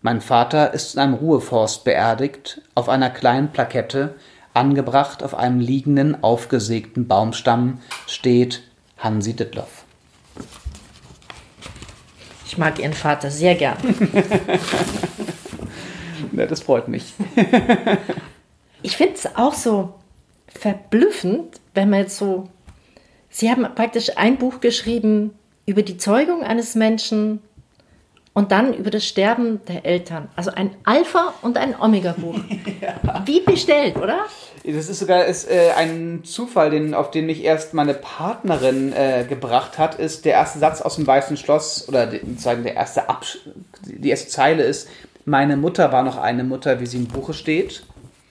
Speaker 1: Mein Vater ist in einem Ruheforst beerdigt, auf einer kleinen Plakette, angebracht auf einem liegenden, aufgesägten Baumstamm, steht Hansi Dittloff.
Speaker 3: Ich mag Ihren Vater sehr gern.
Speaker 1: ja, das freut mich.
Speaker 3: ich finde es auch so verblüffend, wenn man jetzt so. Sie haben praktisch ein Buch geschrieben über die Zeugung eines Menschen und dann über das Sterben der Eltern. Also ein Alpha- und ein Omega-Buch. ja. Wie bestellt, oder?
Speaker 1: Das ist sogar ist, äh, ein Zufall, den, auf den mich erst meine Partnerin äh, gebracht hat, ist der erste Satz aus dem Weißen Schloss, oder die, der erste Absch die erste Zeile ist, meine Mutter war noch eine Mutter, wie sie im Buche steht.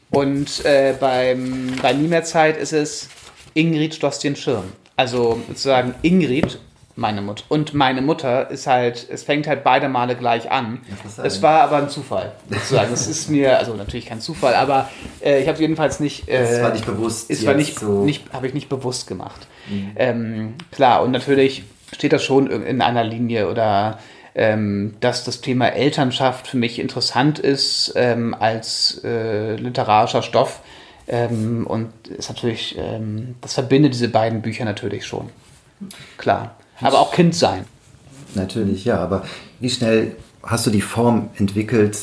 Speaker 1: Und äh, beim, bei Nie mehr Zeit ist es Ingrid schloss den Schirm. Also sozusagen Ingrid meine Mutter. Und meine Mutter ist halt, es fängt halt beide Male gleich an. Es war aber ein Zufall, sozusagen. Das ist mir, also natürlich kein Zufall, aber äh, ich habe jedenfalls nicht. Äh,
Speaker 2: das war nicht bewusst.
Speaker 1: Es war nicht, so nicht habe ich nicht bewusst gemacht. Mhm. Ähm, klar, und natürlich steht das schon in einer Linie oder ähm, dass das Thema Elternschaft für mich interessant ist ähm, als äh, literarischer Stoff. Ähm, und ist natürlich, ähm, das verbindet diese beiden Bücher natürlich schon. Klar aber auch Kind sein.
Speaker 2: Natürlich, ja, aber wie schnell hast du die Form entwickelt,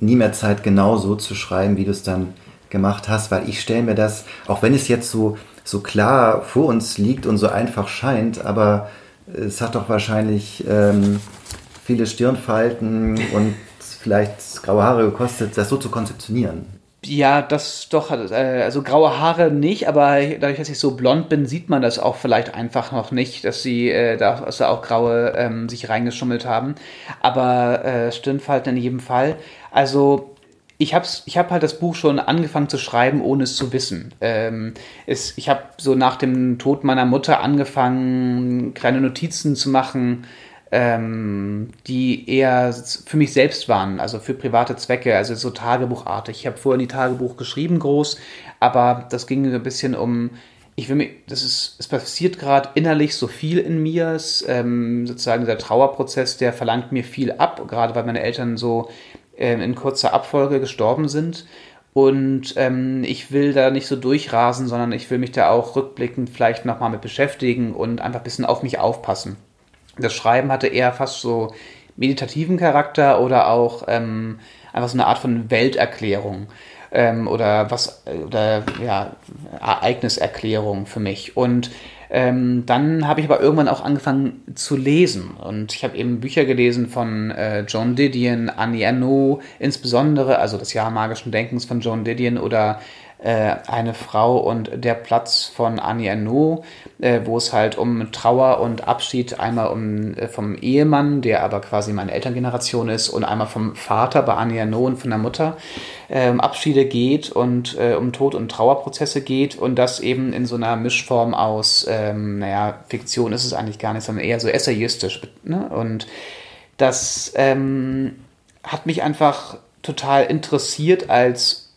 Speaker 2: nie mehr Zeit genau so zu schreiben, wie du es dann gemacht hast? Weil ich stelle mir das, auch wenn es jetzt so, so klar vor uns liegt und so einfach scheint, aber es hat doch wahrscheinlich ähm, viele Stirnfalten und vielleicht graue Haare gekostet, das so zu konzeptionieren.
Speaker 1: Ja, das doch, äh, also graue Haare nicht, aber dadurch, dass ich so blond bin, sieht man das auch vielleicht einfach noch nicht, dass sie äh, da, dass da auch graue ähm, sich reingeschummelt haben. Aber äh, Stirnfalten in jedem Fall. Also ich habe ich hab halt das Buch schon angefangen zu schreiben, ohne es zu wissen. Ähm, es, ich habe so nach dem Tod meiner Mutter angefangen, kleine Notizen zu machen, ähm, die eher für mich selbst waren, also für private Zwecke, also so tagebuchartig. Ich habe vorher nie Tagebuch geschrieben, groß, aber das ging ein bisschen um, ich will mich, das ist, es passiert gerade innerlich so viel in mir, es, ähm, sozusagen dieser Trauerprozess, der verlangt mir viel ab, gerade weil meine Eltern so ähm, in kurzer Abfolge gestorben sind. Und ähm, ich will da nicht so durchrasen, sondern ich will mich da auch rückblickend vielleicht nochmal mit beschäftigen und einfach ein bisschen auf mich aufpassen. Das Schreiben hatte eher fast so meditativen Charakter oder auch ähm, einfach so eine Art von Welterklärung ähm, oder was oder ja Ereigniserklärung für mich. Und ähm, dann habe ich aber irgendwann auch angefangen zu lesen. Und ich habe eben Bücher gelesen von äh, John Didion, Annie Ernaux insbesondere, also das Jahr magischen Denkens von John Didion oder äh, eine Frau und der Platz von Annie Ernaux, äh, wo es halt um Trauer und Abschied einmal um äh, vom Ehemann, der aber quasi meine Elterngeneration ist, und einmal vom Vater bei Annie Ernaux und von der Mutter ähm, Abschiede geht und äh, um Tod- und Trauerprozesse geht und das eben in so einer Mischform aus, ähm, naja, Fiktion ist es eigentlich gar nicht, sondern eher so essayistisch. Ne? Und das ähm, hat mich einfach total interessiert als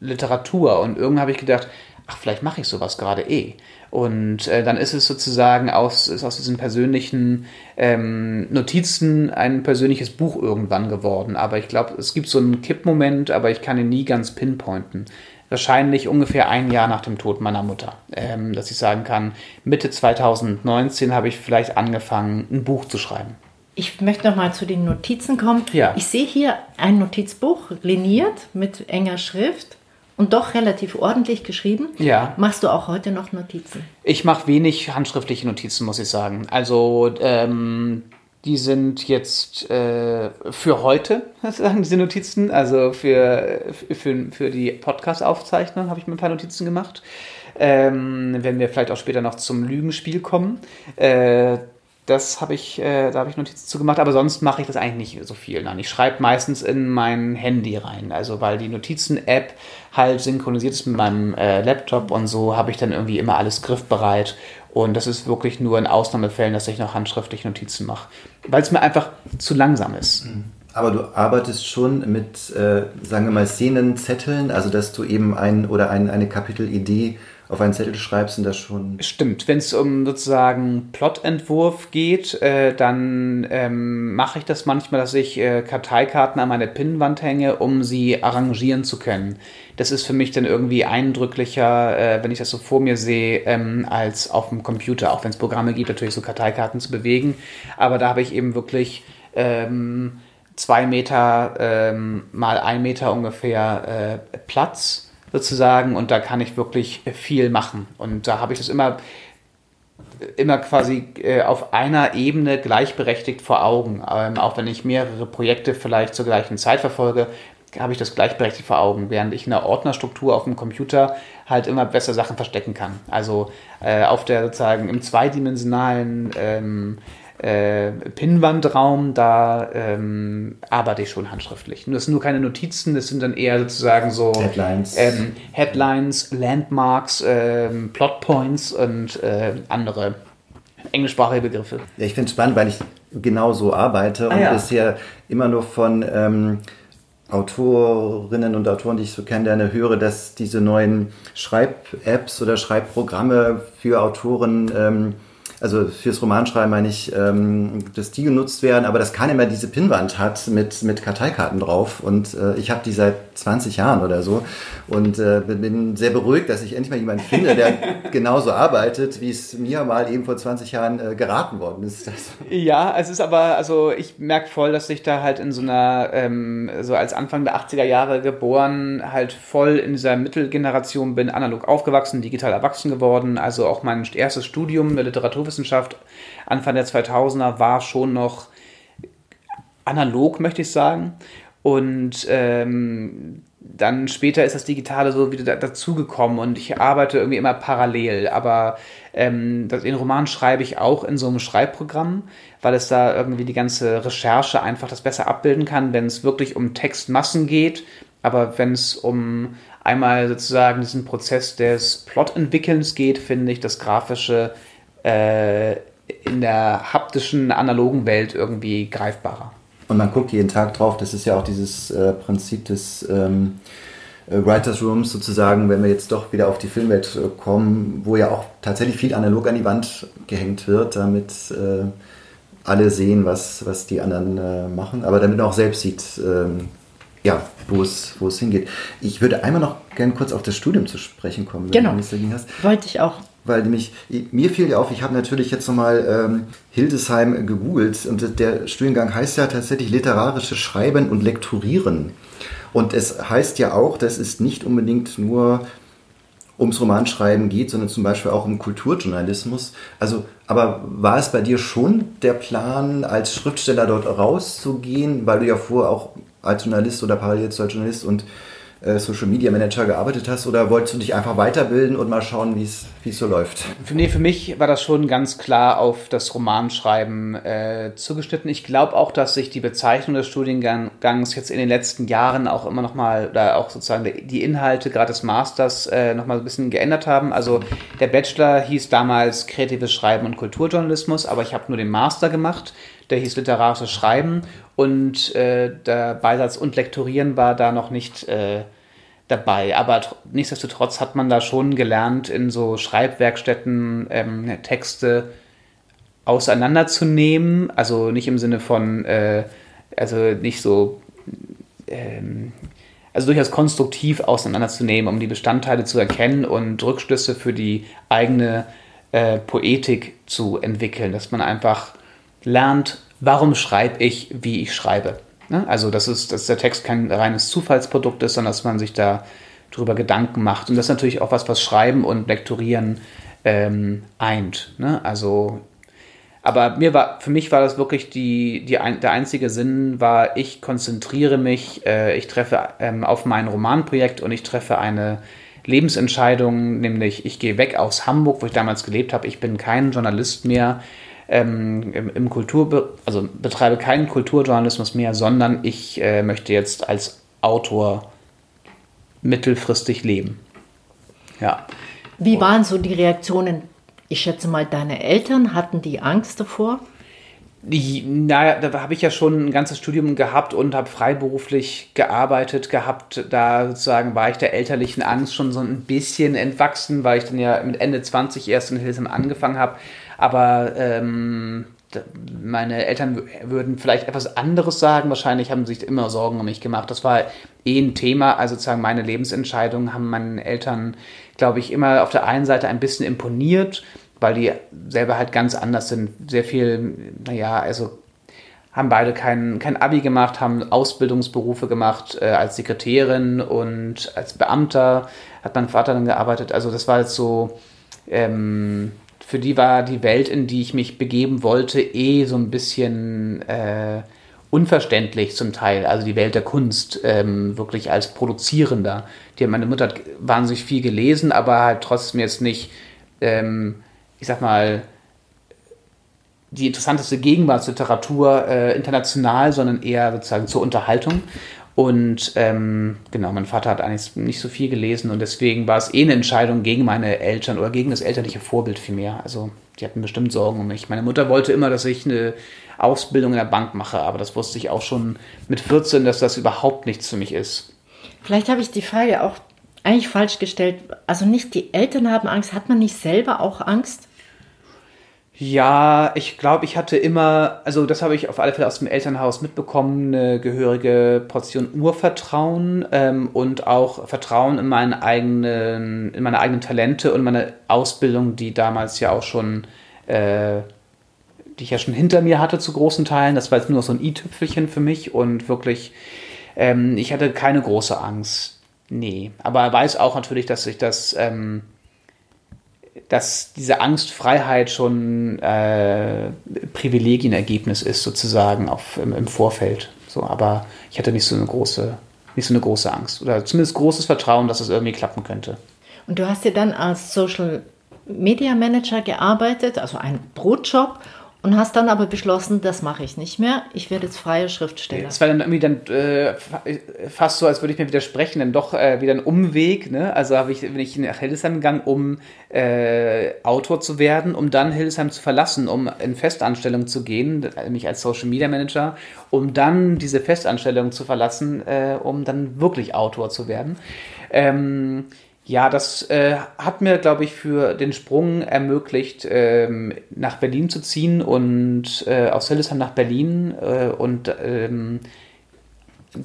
Speaker 1: Literatur. Und irgendwann habe ich gedacht, ach, vielleicht mache ich sowas gerade eh. Und äh, dann ist es sozusagen aus, ist aus diesen persönlichen ähm, Notizen ein persönliches Buch irgendwann geworden. Aber ich glaube, es gibt so einen Kippmoment, aber ich kann ihn nie ganz pinpointen. Wahrscheinlich ungefähr ein Jahr nach dem Tod meiner Mutter, ähm, dass ich sagen kann, Mitte 2019 habe ich vielleicht angefangen, ein Buch zu schreiben.
Speaker 3: Ich möchte noch mal zu den Notizen kommen.
Speaker 1: Ja.
Speaker 3: Ich sehe hier ein Notizbuch, liniert mit enger Schrift und doch relativ ordentlich geschrieben.
Speaker 1: Ja.
Speaker 3: Machst du auch heute noch Notizen?
Speaker 1: Ich mache wenig handschriftliche Notizen, muss ich sagen. Also ähm, die sind jetzt äh, für heute, sozusagen, diese Notizen. Also für, für, für die Podcast-Aufzeichnung habe ich mir ein paar Notizen gemacht. Ähm, wenn wir vielleicht auch später noch zum Lügenspiel kommen. Äh, das habe ich, äh, da habe ich Notizen zu gemacht, aber sonst mache ich das eigentlich nicht so viel. Nein, ich schreibe meistens in mein Handy rein, also weil die Notizen-App halt synchronisiert ist mit meinem äh, Laptop und so habe ich dann irgendwie immer alles griffbereit Und das ist wirklich nur in Ausnahmefällen, dass ich noch handschriftliche Notizen mache, weil es mir einfach zu langsam ist.
Speaker 2: Mhm. Aber du arbeitest schon mit, äh, sagen wir mal, Szenenzetteln, also dass du eben ein oder ein, eine Kapitelidee auf einen Zettel schreibst und das schon.
Speaker 1: Stimmt, wenn es um sozusagen Plotentwurf geht, äh, dann ähm, mache ich das manchmal, dass ich äh, Karteikarten an meine Pinnwand hänge, um sie arrangieren zu können. Das ist für mich dann irgendwie eindrücklicher, äh, wenn ich das so vor mir sehe, ähm, als auf dem Computer, auch wenn es Programme gibt, natürlich so Karteikarten zu bewegen. Aber da habe ich eben wirklich ähm, zwei Meter ähm, mal ein Meter ungefähr äh, Platz sozusagen und da kann ich wirklich viel machen. Und da habe ich das immer, immer quasi äh, auf einer Ebene gleichberechtigt vor Augen. Ähm, auch wenn ich mehrere Projekte vielleicht zur gleichen Zeit verfolge, habe ich das gleichberechtigt vor Augen, während ich in der Ordnerstruktur auf dem Computer halt immer besser Sachen verstecken kann. Also äh, auf der sozusagen im zweidimensionalen ähm, äh, Pinnwandraum, da ähm, arbeite ich schon handschriftlich. Das sind nur keine Notizen, das sind dann eher sozusagen so
Speaker 2: Headlines,
Speaker 1: ähm, Headlines Landmarks, ähm, Plotpoints und äh, andere englischsprachige Begriffe.
Speaker 2: Ja, ich finde es spannend, weil ich genau so arbeite
Speaker 1: Ah,
Speaker 2: und
Speaker 1: ja.
Speaker 2: bisher immer nur von ähm, Autorinnen und Autoren, die ich so kennenlerne, höre, dass diese neuen Schreib-Apps oder Schreibprogramme für Autoren, ähm, also fürs Romanschreiben meine ich, ähm, dass die genutzt werden, aber dass keiner mehr diese Pinnwand hat mit, mit Karteikarten drauf. Und äh, ich habe die seit 20 Jahren oder so und äh, bin- sehr beruhigt, dass ich endlich mal jemanden finde, der genauso arbeitet, wie es mir mal eben vor 20 Jahren äh, geraten worden ist.
Speaker 1: Ja, es ist aber, also ich merke voll, dass ich da halt in so einer, ähm, so als Anfang der 80er Jahre geboren, halt voll in dieser Mittelgeneration bin, analog aufgewachsen, digital erwachsen geworden. Also auch mein erstes Studium der Literaturwissenschaft Anfang der 2000er war schon noch analog, möchte ich sagen. Und ähm, dann später ist das Digitale so wieder da, dazugekommen und ich arbeite irgendwie immer parallel. Aber ähm, den Roman schreibe ich auch in so einem Schreibprogramm, weil es da irgendwie die ganze Recherche einfach das besser abbilden kann, wenn es wirklich um Textmassen geht. Aber wenn es um einmal sozusagen diesen Prozess des Plotentwickelns geht, finde ich das Grafische äh, in der haptischen, analogen Welt irgendwie greifbarer.
Speaker 2: Und man guckt jeden Tag drauf. Das ist ja auch dieses äh, Prinzip des ähm, äh, Writers Rooms sozusagen, wenn wir jetzt doch wieder auf die Filmwelt äh, kommen, wo ja auch tatsächlich viel analog an die Wand gehängt wird, damit äh, alle sehen, was, was die anderen äh, machen, aber damit man auch selbst sieht, ähm, ja, wo es, wo es hingeht. Ich würde einmal noch gerne kurz auf das Studium zu sprechen kommen, wenn
Speaker 3: Genau.
Speaker 2: du nichts dagegen hast.
Speaker 3: Wollte ich auch.
Speaker 2: Weil nämlich, mir fiel ja auf, ich habe natürlich jetzt nochmal ähm, Hildesheim gegoogelt und der Studiengang heißt ja tatsächlich literarisches Schreiben und Lekturieren. Und es heißt ja auch, dass es nicht unbedingt nur ums Romanschreiben geht, sondern zum Beispiel auch um Kulturjournalismus. Also, aber war es bei dir schon der Plan, als Schriftsteller dort rauszugehen, weil du ja vorher auch als Journalist oder parallel als Journalist und äh, Social Media Manager gearbeitet hast oder wolltest du dich einfach weiterbilden und mal schauen, wie es so läuft?
Speaker 1: Für, nee, für mich war das schon ganz klar auf das Romanschreiben äh, zugeschnitten. Ich glaube auch, dass sich die Bezeichnung des Studiengangs jetzt in den letzten Jahren auch immer noch mal, oder auch sozusagen die- Inhalte gerade des Masters äh, noch mal ein bisschen geändert haben. Also der Bachelor hieß damals Kreatives Schreiben und Kulturjournalismus, aber ich habe nur den Master gemacht. Der hieß Literarisches Schreiben und äh, der Beisatz und Lektorieren war da noch nicht äh, dabei. Aber tr- nichtsdestotrotz hat man da schon gelernt, in so Schreibwerkstätten ähm, Texte auseinanderzunehmen. Also nicht im Sinne von, äh, also nicht so, ähm, also durchaus konstruktiv auseinanderzunehmen, um die Bestandteile zu erkennen und Rückschlüsse für die eigene äh, Poetik zu entwickeln. Dass man einfach lernt, warum schreibe ich, wie ich schreibe. Ne? Also, dass, es, dass der Text kein reines Zufallsprodukt ist, sondern dass man sich da drüber Gedanken macht. Und das ist natürlich auch was, was Schreiben und Lektorieren ähm, eint. Ne? Also, aber mir war, für mich war das wirklich die, die ein, der einzige Sinn war, ich konzentriere mich, äh, ich treffe ähm, auf mein Romanprojekt und ich treffe eine Lebensentscheidung, nämlich ich gehe weg aus Hamburg, wo ich damals gelebt habe. Ich bin kein Journalist mehr ähm, im, im Kultur, also betreibe keinen Kulturjournalismus mehr, sondern ich äh, möchte jetzt als Autor mittelfristig leben. Ja.
Speaker 3: Wie waren so die Reaktionen
Speaker 4: Ich schätze mal, deine Eltern hatten die Angst davor?
Speaker 1: Die, naja, da habe ich ja schon ein ganzes Studium gehabt und habe freiberuflich gearbeitet gehabt. Da sozusagen war ich der elterlichen Angst schon so ein bisschen entwachsen, weil ich dann ja mit Ende 20 erst in Hildesheim angefangen habe. Aber ähm, meine Eltern würden vielleicht etwas anderes sagen. Wahrscheinlich haben sie sich immer Sorgen um mich gemacht. Das war eh ein Thema. Also sozusagen meine Lebensentscheidungen haben meinen Eltern, glaube ich, immer auf der einen Seite ein bisschen imponiert weil die selber halt ganz anders sind. Sehr viel, naja, also haben beide kein, kein Abi gemacht, haben Ausbildungsberufe gemacht äh, als Sekretärin und als Beamter hat mein Vater dann gearbeitet. Also das war jetzt so, ähm, für die war die Welt, in die ich mich begeben wollte, eh so ein bisschen äh, unverständlich zum Teil. Also die Welt der Kunst, ähm, wirklich als Produzierender. Die, meine Mutter hat wahnsinnig viel gelesen, aber halt trotzdem jetzt nicht ähm, ich sag mal, die interessanteste Gegenwartsliteratur äh, international, sondern eher sozusagen zur Unterhaltung. Und ähm, genau, mein Vater hat eigentlich nicht so viel gelesen und deswegen war es eh eine Entscheidung gegen meine Eltern oder gegen das elterliche Vorbild vielmehr. Also die hatten bestimmt Sorgen um mich. Meine Mutter wollte immer, dass ich eine Ausbildung in der Bank mache, aber das wusste ich auch schon mit 14, dass das überhaupt nichts für mich ist.
Speaker 4: Vielleicht habe ich die Frage auch eigentlich falsch gestellt. Also nicht die Eltern haben Angst, hat man nicht selber auch Angst?
Speaker 1: Ja, ich glaube, ich hatte immer, also das habe ich auf alle Fälle aus dem Elternhaus mitbekommen, eine gehörige Portion Urvertrauen ähm, und auch Vertrauen in meinen eigenen, in meine eigenen Talente und meine Ausbildung, die damals ja auch schon, äh, die ich ja schon hinter mir hatte zu großen Teilen. Das war jetzt nur noch so ein i-Tüpfelchen für mich und wirklich, ähm, ich hatte keine große Angst. Nee, aber er weiß auch natürlich, dass ich das ähm, dass diese Angstfreiheit schon äh, Privilegienergebnis ist, sozusagen auf, im, im, Vorfeld. So, aber ich hatte nicht so eine große, nicht so eine große Angst. Oder zumindest großes Vertrauen, dass es irgendwie klappen könnte.
Speaker 4: Und du hast ja dann als Social Media Manager gearbeitet, also ein Brotjob und hast dann aber beschlossen, das mache ich nicht mehr. Ich werde jetzt freier Schriftsteller.
Speaker 1: Es war dann irgendwie dann äh, fast so, als würde ich mir widersprechen, dann doch äh, wieder ein Umweg. Ne? Also habe ich, bin ich nach Hildesheim gegangen, um äh, Autor zu werden, um dann Hildesheim zu verlassen, um in Festanstellung zu gehen, nämlich als Social Media Manager, um dann diese Festanstellung zu verlassen, äh, um dann wirklich Autor zu werden. Ähm, ja, das äh, hat mir, glaube ich, für den Sprung ermöglicht, ähm, nach Berlin zu ziehen und äh, aus Hildesheim nach Berlin äh, und ähm,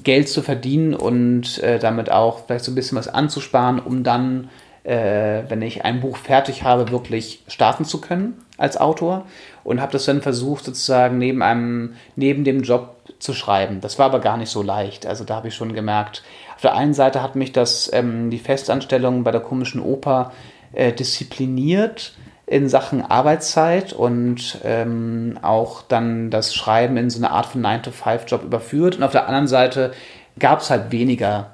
Speaker 1: Geld zu verdienen und äh, damit auch vielleicht so ein bisschen was anzusparen, um dann, äh, wenn ich ein Buch fertig habe, wirklich starten zu können als Autor. Und habe das dann versucht, sozusagen neben einem, neben dem Job zu schreiben. Das war aber gar nicht so leicht. Also da habe ich schon gemerkt, auf der einen Seite hat mich das, ähm, die Festanstellung bei der komischen Oper äh, diszipliniert in Sachen Arbeitszeit und ähm, auch dann das Schreiben in so eine Art von 9-to-5-Job überführt. Und auf der anderen Seite gab es halt weniger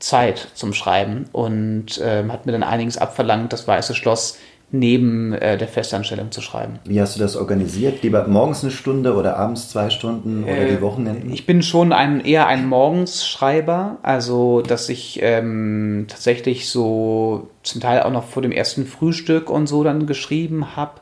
Speaker 1: Zeit zum Schreiben und ähm, hat mir dann einiges abverlangt. Das Weiße Schloss neben äh, der Festanstellung zu schreiben.
Speaker 2: Wie hast du das organisiert? Lieber morgens eine Stunde oder abends zwei Stunden oder äh, die Wochenenden?
Speaker 1: Ich bin schon ein, eher ein Morgensschreiber, also dass ich ähm, tatsächlich so zum Teil auch noch vor dem ersten Frühstück und so dann geschrieben habe.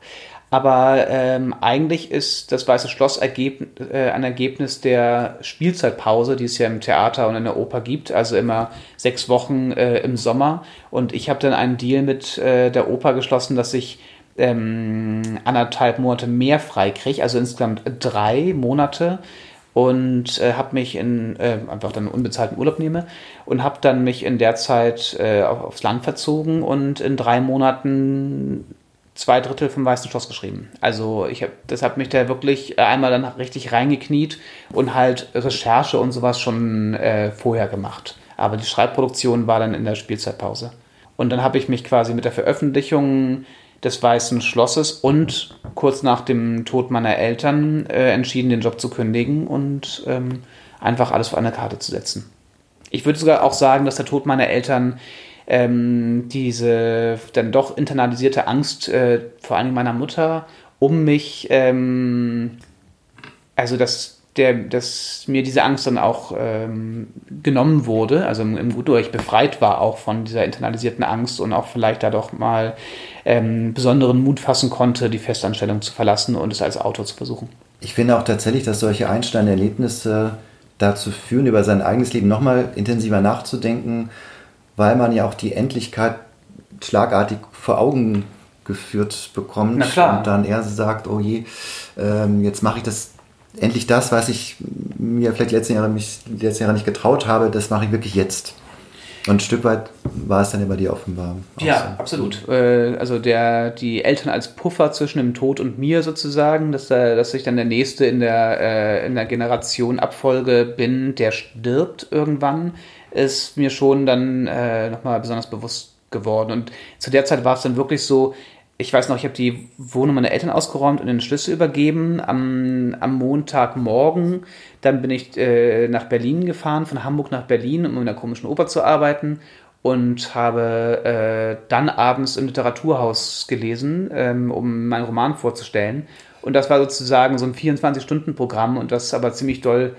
Speaker 1: Aber ähm, eigentlich ist das Weiße Schloss Ergebnis, äh, ein Ergebnis der Spielzeitpause, die es ja im Theater und in der Oper gibt, also immer sechs Wochen äh, im Sommer. Und ich habe dann einen Deal mit äh, der Oper geschlossen, dass ich ähm, anderthalb Monate mehr frei kriege, also insgesamt drei Monate und äh, habe mich in äh, einfach dann unbezahlten Urlaub nehme und habe dann mich in der Zeit äh, auf, aufs Land verzogen und in drei Monaten zwei Drittel vom Weißen Schloss geschrieben. Also ich habe, das hat mich da wirklich äh, einmal dann richtig reingekniet und halt Recherche und sowas schon äh, vorher gemacht. Aber die Schreibproduktion war dann in der Spielzeitpause. Und dann habe ich mich quasi mit der Veröffentlichung des Weißen Schlosses und kurz nach dem Tod meiner Eltern äh, entschieden, den Job zu kündigen und ähm, einfach alles auf eine Karte zu setzen. Ich würde sogar auch sagen, dass der Tod meiner Eltern ähm, diese dann doch internalisierte Angst, äh, vor allem meiner Mutter, um mich, ähm, also dass der, dass mir diese Angst dann auch ähm, genommen wurde, also im, im Guten, ich befreit war auch von dieser internalisierten Angst und auch vielleicht da doch mal ähm, besonderen Mut fassen konnte, die Festanstellung zu verlassen und es als Autor zu versuchen.
Speaker 2: Ich finde auch tatsächlich, dass solche einstein Erlebnisse dazu führen, über sein eigenes Leben nochmal intensiver nachzudenken, weil man ja auch die Endlichkeit schlagartig vor Augen geführt bekommt
Speaker 1: und
Speaker 2: dann er sagt, oh je, ähm, jetzt mache ich das endlich das, was ich mir vielleicht letzten Jahre, mich letzten Jahre nicht getraut habe, das mache ich wirklich jetzt. Und ein Stück weit war es dann immer die offenbar.
Speaker 1: Ja, so. absolut. Äh, also der, die Eltern als Puffer zwischen dem Tod und mir sozusagen, dass, dass ich dann der Nächste in der, äh, in der Generation Abfolge bin, der stirbt irgendwann, ist mir schon dann äh, nochmal besonders bewusst geworden. Und zu der Zeit war es dann wirklich so, ich weiß noch, ich habe die Wohnung meiner Eltern ausgeräumt und den Schlüssel übergeben am, am Montagmorgen. Dann bin ich äh, nach Berlin gefahren, von Hamburg nach Berlin, um in einer komischen Oper zu arbeiten und habe äh, dann abends im Literaturhaus gelesen, ähm, um meinen Roman vorzustellen. Und das war sozusagen so ein 24-Stunden-Programm und das aber ziemlich doll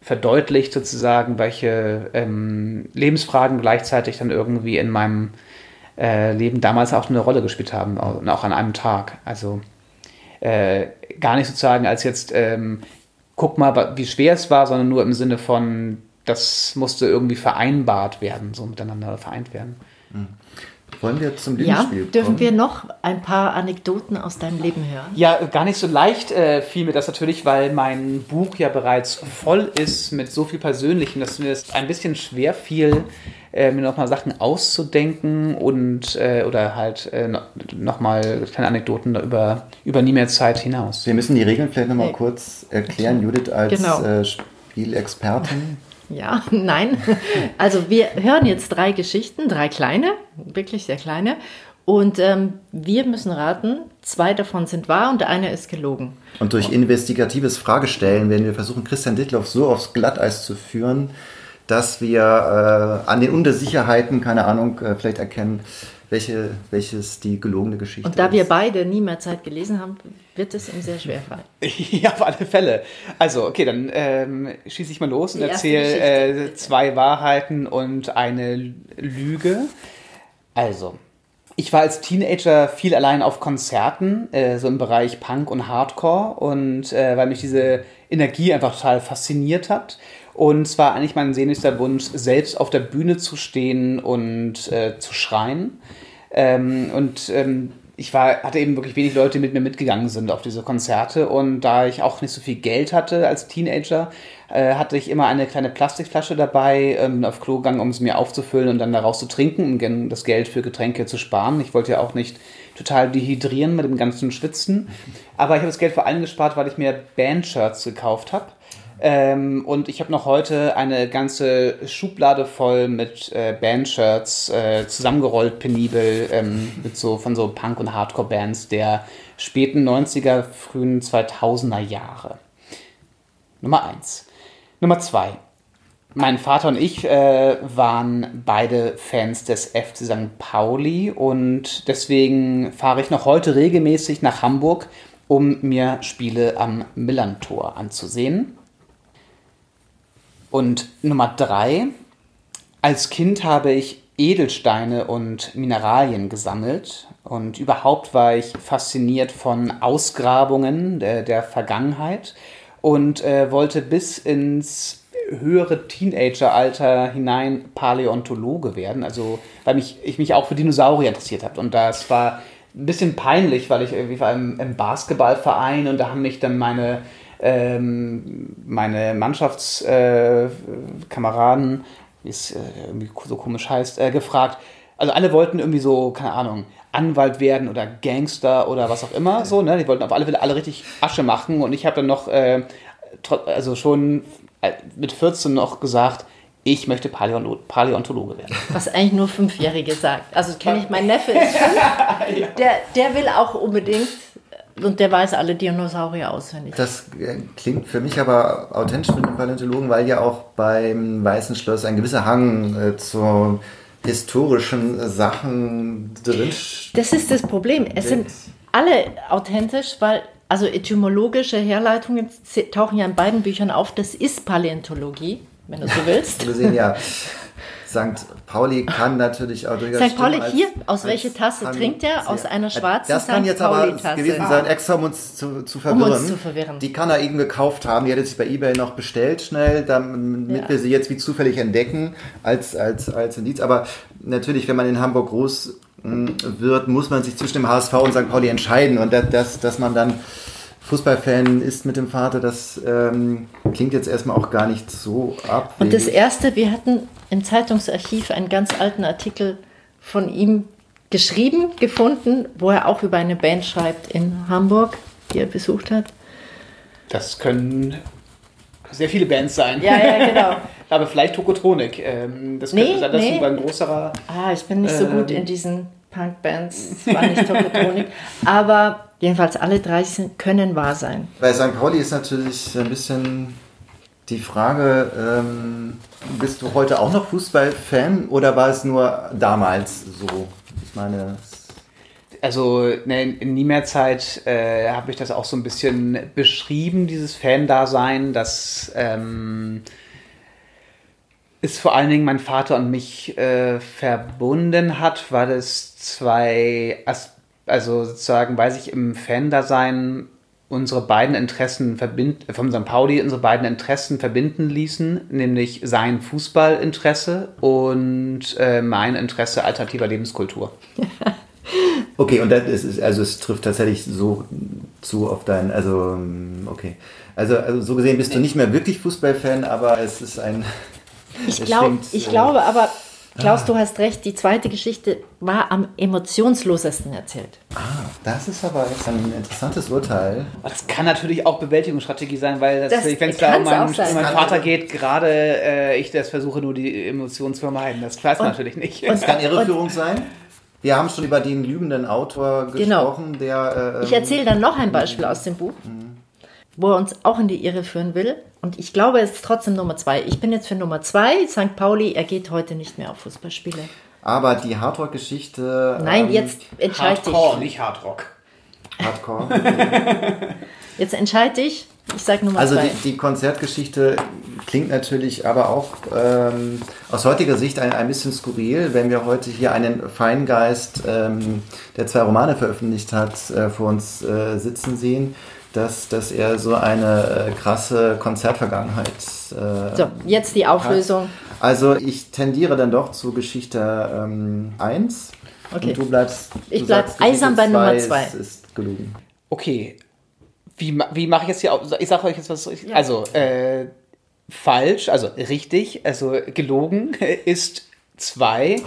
Speaker 1: verdeutlicht sozusagen, welche ähm, Lebensfragen gleichzeitig dann irgendwie in meinem äh, Leben damals auch eine Rolle gespielt haben, und auch an einem Tag. Also äh, gar nicht sozusagen als jetzt, ähm, guck mal, wie schwer es war, sondern nur im Sinne von, das musste irgendwie vereinbart werden, so miteinander vereint werden.
Speaker 2: Mhm. Wollen wir zum
Speaker 4: Lebensspiel Ja, dürfen wir noch ein paar Anekdoten aus deinem Leben hören?
Speaker 1: Ja, gar nicht so leicht äh, fiel mir das natürlich, weil mein Buch ja bereits voll ist mit so viel Persönlichem, dass mir das ein bisschen schwer fiel, äh, mir nochmal Sachen auszudenken und äh, oder halt äh, nochmal kleine Anekdoten über, über nie mehr Zeit hinaus.
Speaker 2: Wir müssen die Regeln vielleicht nochmal hey. kurz erklären, Judith als genau. äh, Spielexpertin.
Speaker 4: Ja, nein. Also wir hören jetzt drei Geschichten, drei kleine, wirklich sehr kleine. Und ähm, wir müssen raten, zwei davon sind wahr und eine ist gelogen.
Speaker 2: Und durch investigatives Fragestellen werden wir versuchen, Christian Dittloff so aufs Glatteis zu führen, dass wir äh, an den Untersicherheiten, keine Ahnung, äh, vielleicht erkennen, welche, welches die gelogene Geschichte
Speaker 4: ist. Und da ist. wir beide nie mehr Zeit gelesen haben, wird es ihm sehr schwer fallen.
Speaker 1: ja, auf alle Fälle. Also, okay, dann ähm, schieße ich mal los und erzähle äh, zwei Wahrheiten und eine Lüge. Also, ich war als Teenager viel allein auf Konzerten, äh, so im Bereich Punk und Hardcore und äh, weil mich diese Energie einfach total fasziniert hat. Und zwar eigentlich mein sehnlichster Wunsch, selbst auf der Bühne zu stehen und äh, zu schreien. Ähm, und ähm, ich war, hatte eben wirklich wenig Leute, die mit mir mitgegangen sind auf diese Konzerte. Und da ich auch nicht so viel Geld hatte als Teenager, äh, hatte ich immer eine kleine Plastikflasche dabei, ähm, auf Klo gegangen, um es mir aufzufüllen und dann daraus zu trinken, um das Geld für Getränke zu sparen. Ich wollte ja auch nicht total dehydrieren mit dem ganzen Schwitzen. Aber ich habe das Geld vor allem gespart, weil ich mir Bandshirts gekauft habe. Ähm, und ich habe noch heute eine ganze Schublade voll mit äh, Bandshirts, äh, zusammengerollt penibel, ähm, mit so, von so Punk- und Hardcore-Bands der späten 90er, frühen 2000er Jahre. Nummer eins. Nummer zwei. Mein Vater und ich äh, waren beide Fans des FC St. Pauli und deswegen fahre ich noch heute regelmäßig nach Hamburg, um mir Spiele am Millantor anzusehen. Und Nummer drei, als Kind habe ich Edelsteine und Mineralien gesammelt. Und überhaupt war ich fasziniert von Ausgrabungen der, der Vergangenheit und äh, wollte bis ins höhere Teenageralter hinein Paläontologe werden, also weil mich, ich mich auch für Dinosaurier interessiert habe und das war ein bisschen peinlich, weil ich irgendwie war im, im Basketballverein und da haben mich dann meine ähm, meine Mannschaftskameraden, äh, wie es äh, irgendwie so komisch heißt, äh, gefragt. Also alle wollten irgendwie so, keine Ahnung, Anwalt werden oder Gangster oder was auch immer. So, ne? Die wollten auf alle Fälle alle richtig Asche machen und ich habe dann noch, äh, also schon mit 14 noch gesagt, ich möchte Paläontologe werden.
Speaker 4: Was eigentlich nur Fünfjährige sagt. Also kenne ich, mein Neffe ist fünf, der, der will auch unbedingt und der weiß alle Dinosaurier auswendig.
Speaker 2: Das äh, klingt für mich aber authentisch mit einem Paläontologen, weil ja auch beim Weißen Schloss ein gewisser Hang äh, zu historischen Sachen drin
Speaker 4: Das ist das Problem. Es sind alle authentisch, weil
Speaker 3: also etymologische Herleitungen tauchen ja in beiden Büchern auf. Das ist Paläontologie, wenn du so willst.
Speaker 2: Wir sehen ja, St. Pauli kann natürlich auch durchaus.
Speaker 3: St. Pauli als, hier, aus welcher Tasse trinkt er? Aus einer schwarzen
Speaker 2: Das kann jetzt aber gewesen sein, extra um uns zu, zu verwirren. Um uns
Speaker 3: zu verwirren.
Speaker 2: Die kann er eben gekauft haben, die hat er sich bei Ebay noch bestellt, schnell, damit ja. wir sie jetzt wie zufällig entdecken als, als, als Indiz. Aber natürlich, wenn man in Hamburg groß hm, wird, muss man sich zwischen dem HSV und St. Pauli entscheiden. Und das, dass man dann Fußballfan ist mit dem Vater, das ähm, klingt jetzt erstmal auch gar nicht so ab.
Speaker 3: Und das Erste, wir hatten im Zeitungsarchiv einen ganz alten Artikel von ihm geschrieben, gefunden, wo er auch über eine Band schreibt in Hamburg, die er besucht hat.
Speaker 1: Das können sehr viele Bands sein.
Speaker 3: Ja, ja, genau.
Speaker 1: Aber vielleicht Tokotronik. Ähm, das
Speaker 3: nee,
Speaker 1: könnte sein, dass
Speaker 3: nee.
Speaker 1: ein größerer.
Speaker 3: Ah, ich bin nicht so gut in ähm, diesen Punk-Bands. Es war nicht Tokotronik. Aber jedenfalls alle drei sind, können wahr sein.
Speaker 2: Bei St. Pauli ist natürlich ein bisschen die Frage, ähm, bist du heute auch noch Fußballfan oder war es nur damals so? Ich meine,
Speaker 1: also ne, in nie mehr Zeit äh, habe ich das auch so ein bisschen beschrieben, dieses Fan-Dasein, das ähm, ist vor allen Dingen mein Vater und mich äh, verbunden hat, weil es zwei, also sozusagen, weil sich im Fan-Dasein unsere beiden Interessen verbinden, von St. Pauli unsere beiden Interessen verbinden ließen, nämlich sein Fußballinteresse und äh, mein Interesse alternativer Lebenskultur.
Speaker 2: okay, und das ist, also es trifft tatsächlich so zu auf dein, also okay. Also, also so gesehen bist du nicht mehr wirklich Fußballfan, aber es ist ein.
Speaker 3: Ich, glaub, ich äh, glaube aber, Klaus, ah. du hast recht, die zweite Geschichte war am emotionslosesten erzählt.
Speaker 2: Ah, das ist aber jetzt ein interessantes Urteil.
Speaker 1: Das kann natürlich auch Bewältigungsstrategie sein, weil wenn es da um meinen, um meinen Vater geht, gerade äh, ich das versuche, nur die Emotionen zu vermeiden. Das weiß man natürlich nicht.
Speaker 2: Und, es kann Irreführung und, sein. Wir haben schon über den lügenden Autor
Speaker 3: genau.
Speaker 2: gesprochen, der.
Speaker 3: Äh, ich erzähle dann noch ein Beispiel aus dem Buch. Mhm wo er uns auch in die Irre führen will. Und ich glaube, es ist trotzdem Nummer zwei. Ich bin jetzt für Nummer zwei. St. Pauli, er geht heute nicht mehr auf Fußballspiele.
Speaker 2: Aber die Hardrock-Geschichte.
Speaker 3: Nein, ähm, jetzt entscheide
Speaker 1: ich. Hardcore, nicht Hardrock.
Speaker 2: Hardcore.
Speaker 3: jetzt entscheide ich. Ich sage Nummer
Speaker 2: also
Speaker 3: zwei.
Speaker 2: Also die, die, Konzertgeschichte klingt natürlich aber auch ähm, aus heutiger Sicht ein, ein bisschen skurril, wenn wir heute hier einen Feingeist, ähm, der zwei Romane veröffentlicht hat, äh, vor uns äh, sitzen sehen dass, dass er so eine äh, krasse Konzertvergangenheit. Äh,
Speaker 3: so, jetzt die Auflösung. Hat.
Speaker 2: Also ich tendiere dann doch zu Geschichte ähm, 1. Okay. Und du bleibst. Du
Speaker 3: ich bleib eisern bei Nummer 2.
Speaker 2: Ist, ist gelogen.
Speaker 1: Okay. Wie, wie mache ich jetzt hier? Ich sage euch jetzt was. Ja. Also, äh, falsch, also richtig, also gelogen ist 2.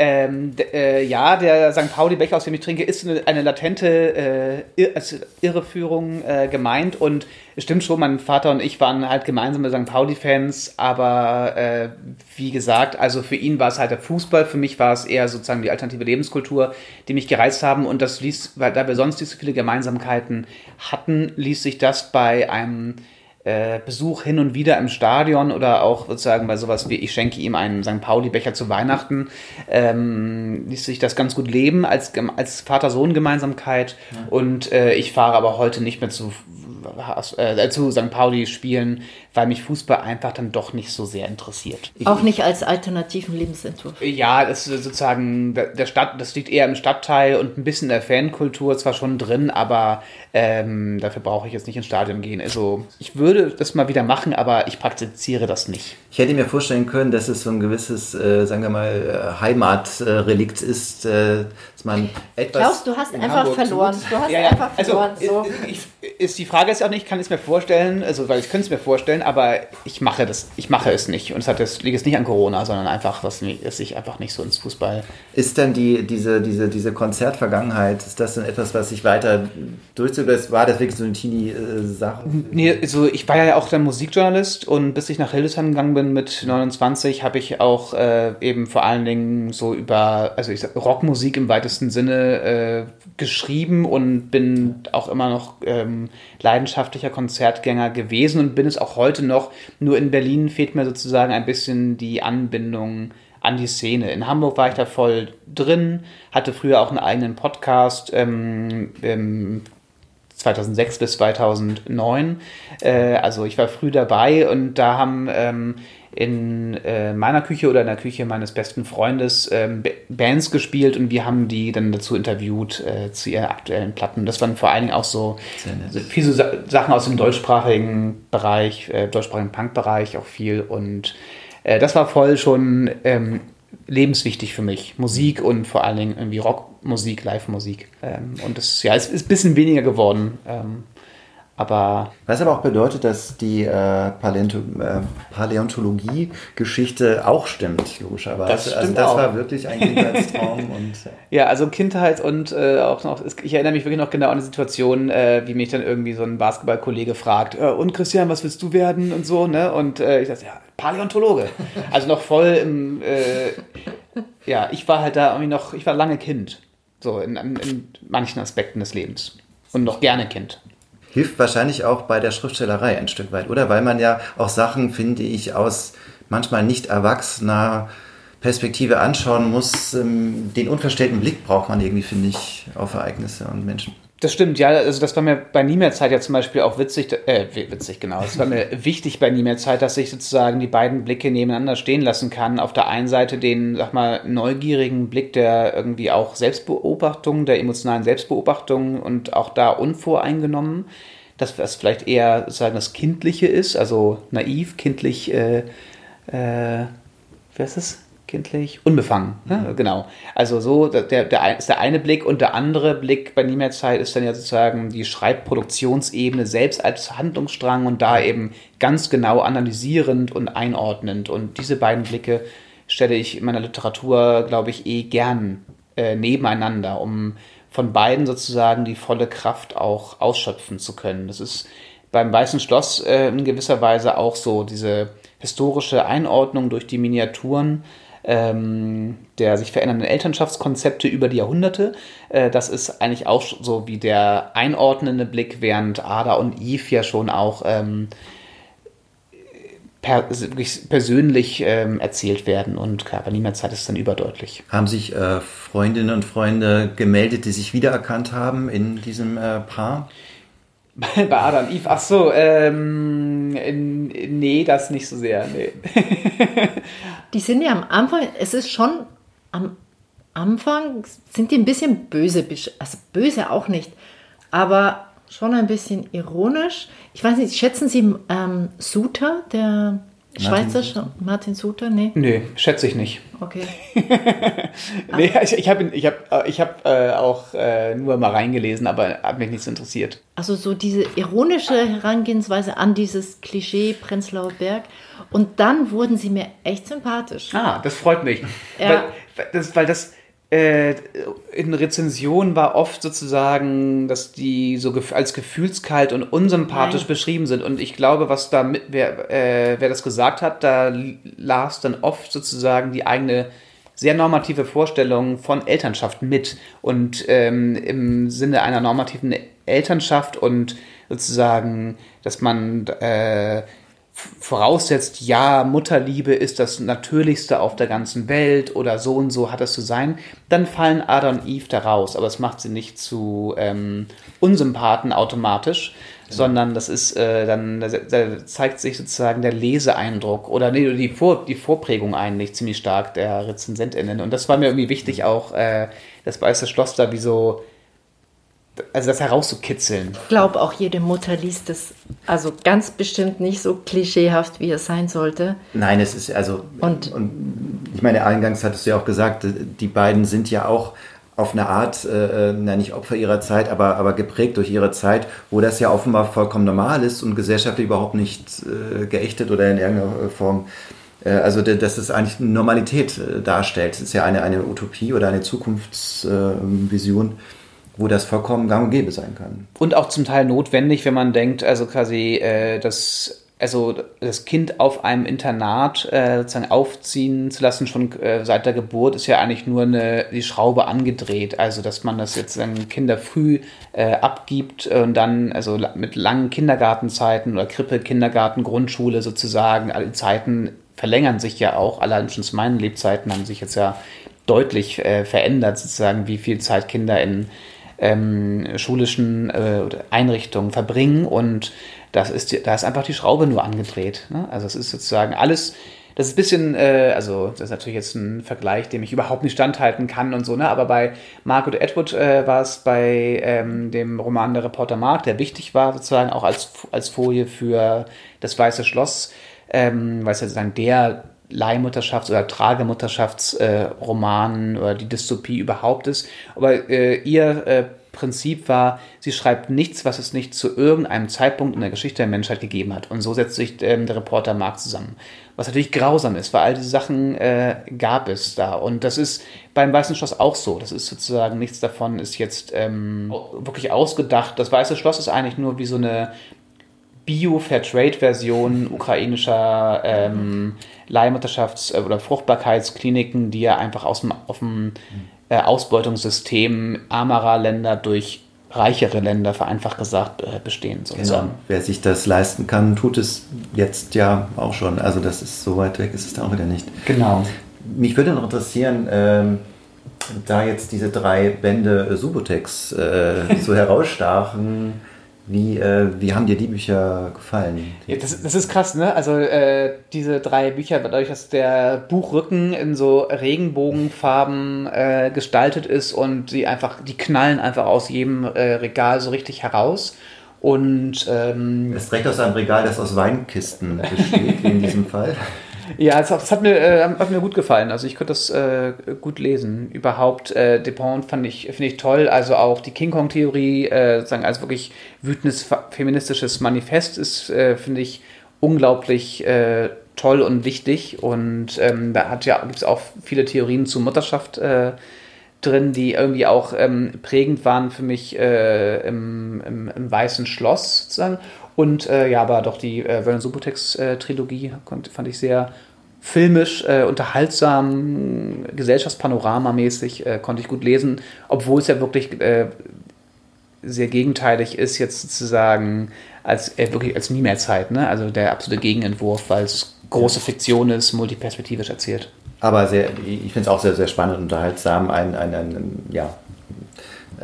Speaker 1: Ähm, äh, ja, der St. Pauli-Becher, aus dem ich trinke, ist eine, eine latente äh, also Irreführung äh, gemeint. Und es stimmt schon, mein Vater und ich waren halt gemeinsame St. Pauli-Fans. Aber äh, wie gesagt, also für ihn war es halt der Fußball. Für mich war es eher sozusagen die alternative Lebenskultur, die mich gereizt haben. Und das ließ, weil da wir sonst nicht so viele Gemeinsamkeiten hatten, ließ sich das bei einem äh, Besuch hin und wieder im Stadion oder auch sozusagen bei sowas wie ich schenke ihm einen St. Pauli-Becher zu Weihnachten, ähm, ließ sich das ganz gut leben als, als Vater-Sohn-Gemeinsamkeit. Ja. Und äh, ich fahre aber heute nicht mehr zu äh, zu St. Pauli spielen, weil mich Fußball einfach dann doch nicht so sehr interessiert.
Speaker 3: Auch nicht als alternativen Lebensentwurf.
Speaker 1: Ja, das ist sozusagen der Stadt, das liegt eher im Stadtteil und ein bisschen in der Fankultur zwar schon drin, aber ähm, dafür brauche ich jetzt nicht ins Stadion gehen. Also ich würde das mal wieder machen, aber ich praktiziere das nicht.
Speaker 2: Ich hätte mir vorstellen können, dass es so ein gewisses, äh, sagen wir mal, äh, Heimatrelikt ist, äh, dass man etwas.
Speaker 3: Klaus, du hast einfach Hamburg verloren. Tut. Du hast ja, ja. einfach also, verloren. Also, so.
Speaker 1: ich, ist die Frage ist ja auch nicht, ich kann es mir vorstellen, also weil ich könnte es mir vorstellen, aber ich mache das, ich mache es nicht. Und es hat das liegt es nicht an Corona, sondern einfach, dass, dass ich einfach nicht so ins Fußball.
Speaker 2: Ist denn die, diese, diese, diese Konzertvergangenheit, ist das denn etwas, was sich weiter durchzieht? War das wirklich so eine Teenie-Sache?
Speaker 1: Nee, also ich war ja auch dann Musikjournalist und bis ich nach Hildesheim gegangen bin mit 29, habe ich auch äh, eben vor allen Dingen so über, also ich sag, Rockmusik im weitesten Sinne äh, geschrieben und bin auch immer noch ähm, leidenschaftlicher Konzertgänger gewesen und bin es auch heute noch. Nur in Berlin fehlt mir sozusagen ein bisschen die Anbindung an die Szene. In Hamburg war ich da voll drin, hatte früher auch einen eigenen Podcast, ähm, 2006 bis 2009. Äh, also ich war früh dabei und da haben ähm, in äh, meiner Küche oder in der Küche meines besten Freundes ähm, Bands gespielt und wir haben die dann dazu interviewt äh, zu ihren aktuellen Platten. Das waren vor allen Dingen auch so, so viele so Sachen aus dem deutschsprachigen Bereich, äh, deutschsprachigen Punk-Bereich auch viel und äh, das war voll schon ähm, lebenswichtig für mich. Musik und vor allen Dingen irgendwie Rockmusik, Live-Musik. Ähm, und das ja, es ist ein bisschen weniger geworden. Ähm, aber
Speaker 2: Was aber auch bedeutet, dass die äh, Paläonto äh, Paläontologie-Geschichte auch stimmt, logischerweise.
Speaker 1: Das stimmt
Speaker 2: also das
Speaker 1: auch.
Speaker 2: war wirklich ein Kindheitstraum und
Speaker 1: Ja, also Kindheit und äh, auch noch, ich erinnere mich wirklich noch genau an die Situation, äh, wie mich dann irgendwie so ein Basketballkollege fragt, äh, und Christian, was willst du werden und so, ne? Und ich dachte, ja, Paläontologe. Also noch voll im, ja, ich war halt da irgendwie noch, ich war lange Kind. So in, in manchen Aspekten des Lebens. Und noch gerne Kind.
Speaker 2: Hilft wahrscheinlich auch bei der Schriftstellerei ein Stück weit, oder? Weil man ja auch Sachen, finde ich, aus manchmal nicht erwachsener Perspektive anschauen muss. Ähm, Den unverstellten Blick braucht man irgendwie, finde ich, auf Ereignisse und Menschen.
Speaker 1: Das stimmt, ja. Also das war mir bei Nie mehr Zeit ja zum Beispiel auch witzig, äh, witzig, genau. Es war mir wichtig bei Nie mehr Zeit, dass ich sozusagen die beiden Blicke nebeneinander stehen lassen kann. Auf der einen Seite den, sag mal, neugierigen Blick der irgendwie auch Selbstbeobachtung, der emotionalen Selbstbeobachtung und auch da unvoreingenommen. Das, was vielleicht eher sozusagen das Kindliche ist, also naiv, kindlich, äh, äh, wie heißt es? Kindlich, unbefangen, ne? genau. Also so, der, der ist der eine Blick und der andere Blick bei Nie mehr Zeit ist dann ja sozusagen die Schreibproduktionsebene selbst als Handlungsstrang und da eben ganz genau analysierend und einordnend. Und diese beiden Blicke stelle ich in meiner Literatur, glaube ich, eh gern äh, nebeneinander, um von beiden sozusagen die volle Kraft auch ausschöpfen zu können. Das ist beim Weißen Schloss äh, in gewisser Weise auch so, diese historische Einordnung durch die Miniaturen ähm, der sich verändernden Elternschaftskonzepte über die Jahrhunderte. Äh, das ist eigentlich auch so wie der einordnende Blick, während Ada und Eve ja schon auch ähm, per, persönlich ähm, erzählt werden und niemand Zeit ist dann überdeutlich.
Speaker 2: Haben sich äh, Freundinnen und Freunde gemeldet, die sich wiedererkannt haben in diesem äh, Paar?
Speaker 1: Bei Ada und Eve, ach so, ähm, nee, das nicht so sehr, nee.
Speaker 4: Die sind ja am Anfang, es ist schon am Anfang, sind die ein bisschen böse, also böse auch nicht, aber schon ein bisschen ironisch. Ich weiß nicht, schätzen Sie ähm, Suter, der Schweizer Schau- Martin Suter? Nee,
Speaker 1: Nee, schätze ich nicht.
Speaker 4: okay.
Speaker 1: Nee, ich, ich habe ich hab, äh, ich hab, äh, auch äh, nur mal reingelesen, aber hat mich nichts interessiert.
Speaker 4: Also so diese ironische Herangehensweise an dieses Klischee Prenzlauer Berg. Und dann wurden sie mir echt sympathisch.
Speaker 1: Ah, das freut mich.
Speaker 4: Ja.
Speaker 1: Weil, weil das, weil das in Rezensionen war oft sozusagen, dass die so gef als gefühlskalt und unsympathisch
Speaker 4: Nein.
Speaker 1: beschrieben sind. Und ich glaube, was da mit, wer, äh, wer das gesagt hat, da las dann oft sozusagen die eigene sehr normative Vorstellung von Elternschaft mit. Und ähm, im Sinne einer normativen Elternschaft und sozusagen, dass man äh, voraussetzt, ja, Mutterliebe ist das Natürlichste auf der ganzen Welt oder so und so hat es zu sein, dann fallen Ada und Eve da raus. Aber es macht sie nicht zu ähm, Unsympathen automatisch, sondern das ist äh, dann, da, da zeigt sich sozusagen der Leseeindruck oder nee, die, Vor, die Vorprägung eigentlich ziemlich stark der RezensentInnen. Und das war mir irgendwie wichtig, auch äh, das Weiße Schloss da wie so, also das herauszukitzeln.
Speaker 4: Ich glaube, auch jede Mutter liest es also ganz bestimmt nicht so klischeehaft, wie es sein sollte.
Speaker 2: Nein, es ist also.
Speaker 4: Und-
Speaker 2: ich meine, eingangs hattest du ja auch gesagt, die beiden sind ja auch auf eine Art, äh, na nicht Opfer ihrer Zeit, aber, aber geprägt durch ihre Zeit, wo das ja offenbar vollkommen normal ist und gesellschaftlich überhaupt nicht äh, geächtet oder in irgendeiner Form. Äh, also, dass es eigentlich eine Normalität äh, darstellt. Es ist ja eine, eine Utopie oder eine Zukunftsvision, wo das vollkommen gang und gäbe sein kann.
Speaker 1: Und auch zum Teil notwendig, wenn man denkt, also quasi äh, das, also das Kind auf einem Internat äh, sozusagen aufziehen zu lassen, schon äh, seit der Geburt, ist ja eigentlich nur eine, die Schraube angedreht. Also dass man das jetzt dann Kinder früh äh, abgibt und dann, also mit langen Kindergartenzeiten oder Krippe, Kindergarten, Grundschule sozusagen, alle Zeiten verlängern sich ja auch, allein schon zu meinen Lebzeiten haben sich jetzt ja deutlich äh, verändert, sozusagen, wie viel Zeit Kinder in ähm, schulischen äh, Einrichtungen verbringen und das ist, da ist einfach die Schraube nur angedreht. Ne? Also es ist sozusagen alles, das ist ein bisschen, äh, also das ist natürlich jetzt ein Vergleich, dem ich überhaupt nicht standhalten kann und so, ne? aber bei Margaret Atwood äh, war es bei ähm, dem Roman Der Reporter Mark, der wichtig war sozusagen auch als, als Folie für das Weiße Schloss, ähm, weil es ja sozusagen der Leihmutterschafts- oder Tragemutterschaftsroman äh, oder die Dystopie überhaupt ist. Aber äh, ihr äh, Prinzip war, sie schreibt nichts, was es nicht zu irgendeinem Zeitpunkt in der Geschichte der Menschheit gegeben hat. Und so setzt sich ähm, der Reporter Mark zusammen. Was natürlich grausam ist, weil all diese Sachen äh, gab es da. Und das ist beim Weißen Schloss auch so. Das ist sozusagen, nichts davon ist jetzt ähm, wirklich ausgedacht. Das Weiße Schloss ist eigentlich nur wie so eine Bio-Fairtrade-Version ukrainischer ähm, Leihmutterschafts- äh, oder Fruchtbarkeitskliniken, die ja einfach aus dem, auf dem äh, Ausbeutungssystem armerer Länder durch reichere Länder, vereinfacht gesagt, äh, bestehen.
Speaker 2: Sozusagen. Genau. Wer sich das leisten kann, tut es jetzt ja auch schon. Also das ist so weit weg, ist es da auch wieder nicht.
Speaker 1: Genau.
Speaker 2: Mich würde noch interessieren, ähm, da jetzt diese drei Bände Subotex äh, so herausstachen, wie, äh, wie haben dir die Bücher gefallen?
Speaker 1: Ja, das, das ist krass, ne? Also äh, diese drei Bücher, dadurch, dass der Buchrücken in so Regenbogenfarben äh, gestaltet ist und sie einfach, die knallen einfach aus jedem äh, Regal so richtig heraus. Und ähm,
Speaker 2: es trägt aus einem Regal, das aus Weinkisten besteht, in diesem Fall.
Speaker 1: Ja, es, es hat, mir, äh, hat mir gut gefallen. Also ich konnte das äh, gut lesen. Überhaupt, äh, Dupont fand ich, finde ich toll. Also auch die King Kong-Theorie, äh, sagen als wirklich wütendes feministisches Manifest ist, äh, finde ich, unglaublich äh, toll und wichtig. Und ähm, da hat ja, gibt es auch viele Theorien zur Mutterschaft äh, drin, die irgendwie auch ähm, prägend waren für mich äh, im, im, im, Weißen Schloss sozusagen. Und äh, ja, aber doch die äh, Vernon Subutex-Trilogie äh, fand ich sehr filmisch, äh, unterhaltsam, gesellschaftspanoramamäßig, äh, konnte ich gut lesen, obwohl es ja wirklich äh, sehr gegenteilig ist, jetzt sozusagen als äh, wirklich als nie mehr Zeit, ne? Also der absolute Gegenentwurf, weil es große Fiktion ist, multiperspektivisch erzählt.
Speaker 2: Aber sehr, ich finde es auch sehr, sehr spannend und unterhaltsam. Ein, ein, ein ja,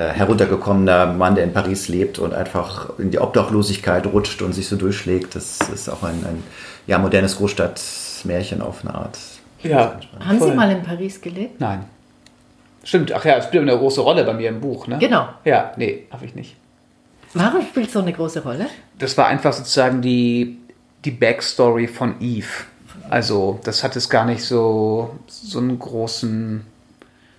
Speaker 2: heruntergekommener Mann, der in Paris lebt und einfach in die Obdachlosigkeit rutscht und sich so durchschlägt. Das ist auch ein, ein ja, modernes Großstadtmärchen auf eine Art.
Speaker 3: Ja. Haben voll. Sie mal in Paris gelebt?
Speaker 1: Nein. Stimmt, ach ja, es spielt eine große Rolle bei mir im Buch, ne?
Speaker 3: Genau.
Speaker 1: Ja, nee, habe ich nicht.
Speaker 3: Warum spielt so eine große Rolle?
Speaker 1: Das war einfach sozusagen die, die Backstory von Eve. Also, das hat es gar nicht so, so einen großen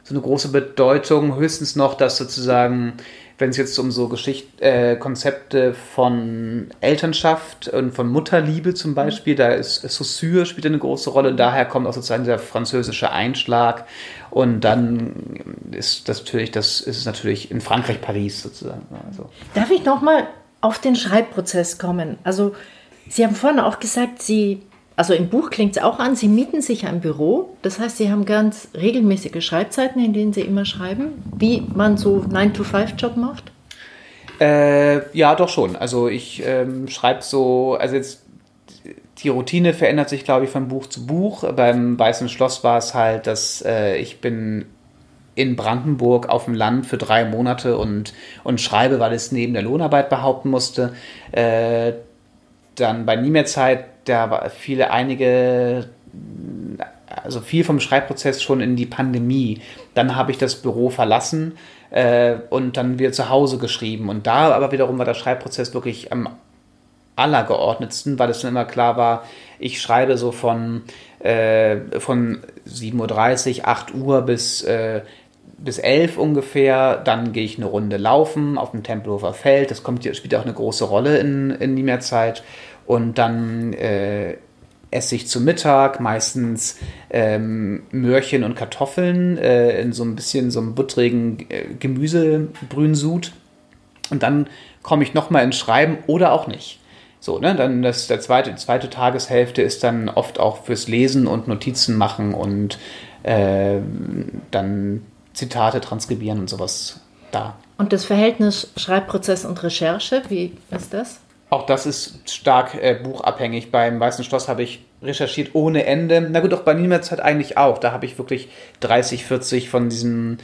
Speaker 1: so eine große Bedeutung. Höchstens noch, dass sozusagen, wenn es jetzt um so Geschicht, äh, Konzepte von Elternschaft und von Mutterliebe zum Beispiel, da ist Saussure spielt eine große Rolle. Daher kommt auch sozusagen der französische Einschlag. Und dann ist das natürlich, das ist natürlich in Frankreich Paris sozusagen. Also.
Speaker 3: Darf ich noch mal auf den Schreibprozess kommen? Also Sie haben vorhin auch gesagt, Sie also im Buch klingt es auch an, Sie mieten sich ein Büro. Das heißt, Sie haben ganz regelmäßige Schreibzeiten, in denen Sie immer schreiben, wie man so 9-to-5-Job macht?
Speaker 1: Äh, ja, doch schon. Also ich ähm, schreibe so, also jetzt die Routine verändert sich, glaube ich, von Buch zu Buch. Beim Weißen Schloss war es halt, dass äh, ich bin in Brandenburg auf dem Land für drei Monate und, und schreibe, weil es neben der Lohnarbeit behaupten musste. Äh, dann bei Nie mehr Zeit da viele einige, also viel vom Schreibprozess schon in die Pandemie. Dann habe ich das Büro verlassen äh, und dann wieder zu Hause geschrieben. Und da aber wiederum war der Schreibprozess wirklich am allergeordnetsten, weil es dann immer klar war, ich schreibe so von, äh, von 7.30 Uhr, 8 Uhr bis, äh, bis 11 ungefähr. Dann gehe ich eine Runde laufen auf dem Tempelhofer Feld. Das kommt, spielt auch eine große Rolle in, in die Mehrzeit. Und dann äh, esse ich zu Mittag meistens ähm, Möhrchen und Kartoffeln äh, in so ein bisschen so einem buttrigen äh, Gemüsebrünsud. Und dann komme ich nochmal ins Schreiben oder auch nicht. So, ne, dann das, der zweite, die zweite Tageshälfte ist dann oft auch fürs Lesen und Notizen machen und äh, dann Zitate transkribieren und sowas da.
Speaker 3: Und das Verhältnis Schreibprozess und Recherche, wie ist das?
Speaker 1: Auch das ist stark äh, buchabhängig. Beim Weißen Schloss habe ich recherchiert ohne Ende. Na gut, auch bei Niemals halt eigentlich auch. Da habe ich wirklich 30, 40 von diesen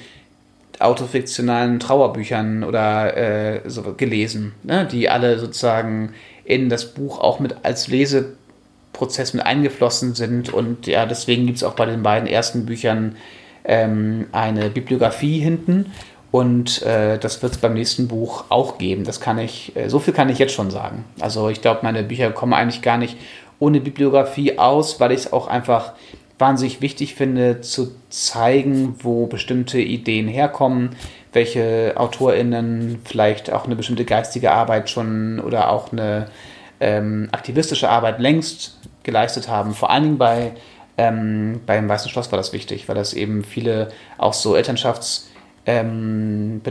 Speaker 1: autofiktionalen Trauerbüchern oder äh, so gelesen, ne? die alle sozusagen in das Buch auch mit als Leseprozess mit eingeflossen sind. Und ja, deswegen gibt es auch bei den beiden ersten Büchern ähm, eine Bibliografie hinten. Und äh, das wird es beim nächsten Buch auch geben. Das kann ich, äh, so viel kann ich jetzt schon sagen. Also ich glaube, meine Bücher kommen eigentlich gar nicht ohne Bibliografie aus, weil ich es auch einfach wahnsinnig wichtig finde, zu zeigen, wo bestimmte Ideen herkommen, welche AutorInnen vielleicht auch eine bestimmte geistige Arbeit schon oder auch eine ähm, aktivistische Arbeit längst geleistet haben. Vor allen Dingen bei, ähm, beim Weißen Schloss war das wichtig, weil das eben viele auch so Elternschaftsbetrachtungen ähm,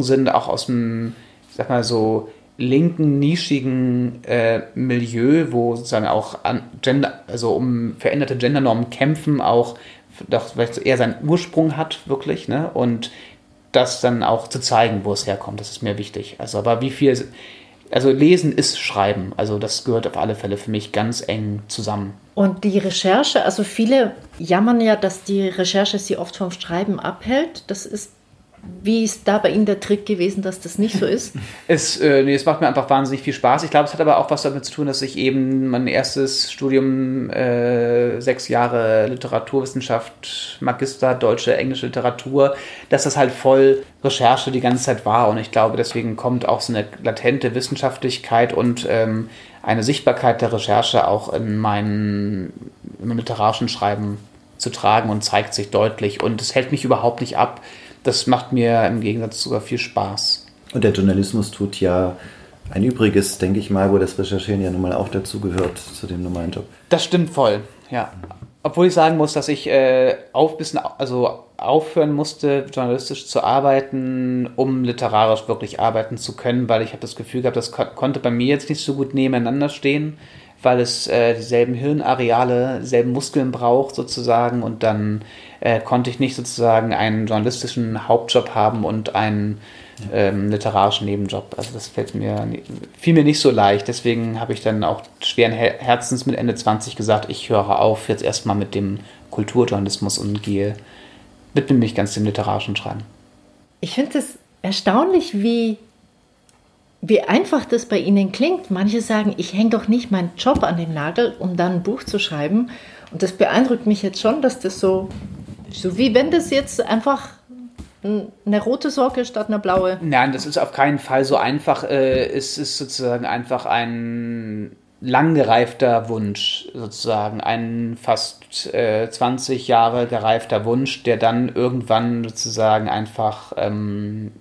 Speaker 1: sind, auch aus dem, sag mal so, linken, nischigen äh, Milieu, wo sozusagen auch Gender, also um veränderte Gendernormen kämpfen, auch doch vielleicht eher seinen Ursprung hat, wirklich, ne? Und das dann auch zu zeigen, wo es herkommt, das ist mir wichtig. Also, aber wie viel, also lesen ist Schreiben, also das gehört auf alle Fälle für mich ganz eng zusammen.
Speaker 4: Und die Recherche, also viele jammern ja, dass die Recherche sie oft vom Schreiben abhält. Das ist wie ist da bei Ihnen der Trick gewesen, dass das nicht so ist?
Speaker 1: es, äh, nee, es macht mir einfach wahnsinnig viel Spaß. Ich glaube, es hat aber auch was damit zu tun, dass ich eben mein erstes Studium, äh, sechs Jahre Literaturwissenschaft, Magister, deutsche, englische Literatur, dass das halt voll Recherche die ganze Zeit war. Und ich glaube, deswegen kommt auch so eine latente Wissenschaftlichkeit und ähm, eine Sichtbarkeit der Recherche auch in meinem, in meinem literarischen Schreiben zu tragen und zeigt sich deutlich. Und es hält mich überhaupt nicht ab, das macht mir im Gegensatz sogar viel Spaß.
Speaker 2: Und der Journalismus tut ja ein Übriges, denke ich mal, wo das Recherchieren ja nun mal auch dazu gehört, zu dem normalen Job.
Speaker 1: Das stimmt voll, ja. Obwohl ich sagen muss, dass ich äh, auf bisschen, also aufhören musste, journalistisch zu arbeiten, um literarisch wirklich arbeiten zu können, weil ich habe das Gefühl gehabt, das ko konnte bei mir jetzt nicht so gut nebeneinander stehen, weil es äh, dieselben Hirnareale, dieselben Muskeln braucht sozusagen und dann äh, konnte ich nicht sozusagen einen journalistischen Hauptjob haben und einen ähm, literarischen Nebenjob. Also das fällt mir, fiel mir nicht so leicht. Deswegen habe ich dann auch schweren Herzens mit Ende 20 gesagt, ich höre auf jetzt erstmal mit dem Kulturjournalismus und gehe, widme mich ganz dem literarischen Schreiben.
Speaker 4: Ich finde es erstaunlich, wie, wie einfach das bei Ihnen klingt. Manche sagen, ich hänge doch nicht meinen Job an den Nagel, um dann ein Buch zu schreiben. Und das beeindruckt mich jetzt schon, dass das so so wie wenn das jetzt einfach eine rote Socke statt einer blaue.
Speaker 1: Nein, das ist auf keinen Fall so einfach. Äh, es ist sozusagen einfach ein langgereifter Wunsch, sozusagen ein fast äh, 20 Jahre gereifter Wunsch, der dann irgendwann sozusagen einfach ähm,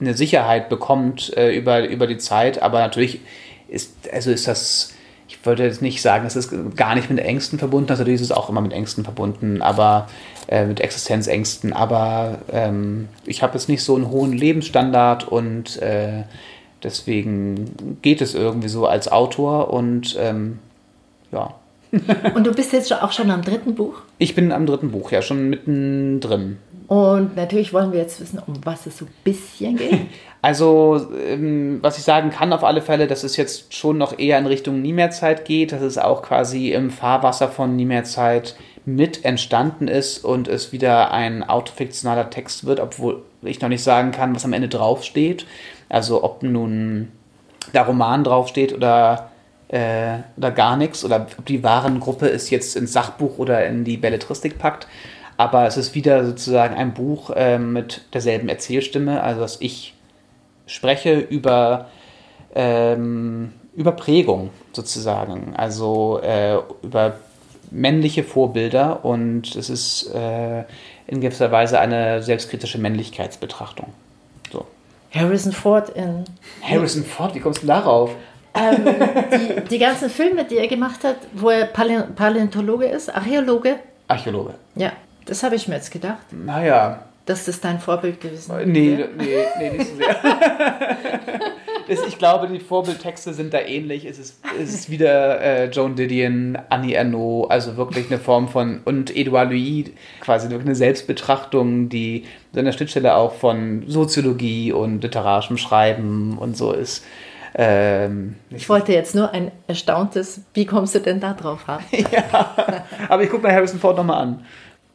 Speaker 1: eine Sicherheit bekommt äh, über, über die Zeit. Aber natürlich ist, also ist das ich wollte jetzt nicht sagen, es ist gar nicht mit Ängsten verbunden, also natürlich ist es auch immer mit Ängsten verbunden, aber äh, mit Existenzängsten, aber ähm, ich habe jetzt nicht so einen hohen Lebensstandard und äh, deswegen geht es irgendwie so als Autor und ähm, ja.
Speaker 4: und du bist jetzt auch schon am dritten Buch?
Speaker 1: Ich bin am dritten Buch, ja, schon mittendrin.
Speaker 4: Und natürlich wollen wir jetzt wissen, um was es so ein bisschen geht.
Speaker 1: Also, ähm, was ich sagen kann auf alle Fälle, dass es jetzt schon noch eher in Richtung Nie mehr Zeit geht, dass es auch quasi im Fahrwasser von Nie mehr Zeit mit entstanden ist und es wieder ein autofiktionaler Text wird, obwohl ich noch nicht sagen kann, was am Ende draufsteht. Also ob nun der Roman draufsteht oder, äh, oder gar nichts oder ob die Warengruppe es jetzt ins Sachbuch oder in die Belletristik packt. Aber es ist wieder sozusagen ein Buch äh, mit derselben Erzählstimme, also dass ich spreche über, ähm, über Prägung sozusagen, also äh, über männliche Vorbilder und es ist äh, in gewisser Weise eine selbstkritische Männlichkeitsbetrachtung. So.
Speaker 4: Harrison Ford in.
Speaker 1: Harrison Ford, wie kommst du darauf?
Speaker 4: ähm, die, die ganzen Filme, die er gemacht hat, wo er Paläontologe ist, Archäologe.
Speaker 1: Archäologe.
Speaker 4: Ja, das habe ich mir jetzt gedacht.
Speaker 1: Naja,
Speaker 4: dass das dein Vorbild gewesen
Speaker 1: ist? Nee, nee, nee, nicht so sehr. das, ich glaube, die Vorbildtexte sind da ähnlich. Es ist, es ist wieder äh, Joan Didion, Annie Ernaux, also wirklich eine Form von, und Edouard Louis, quasi wirklich eine Selbstbetrachtung, die so an der Schnittstelle auch von Soziologie und literarischem Schreiben und so ist.
Speaker 4: Ähm, ich wollte jetzt nur ein erstauntes, wie kommst du denn da drauf haben?
Speaker 1: ja, aber ich gucke mir Harrison Ford nochmal an.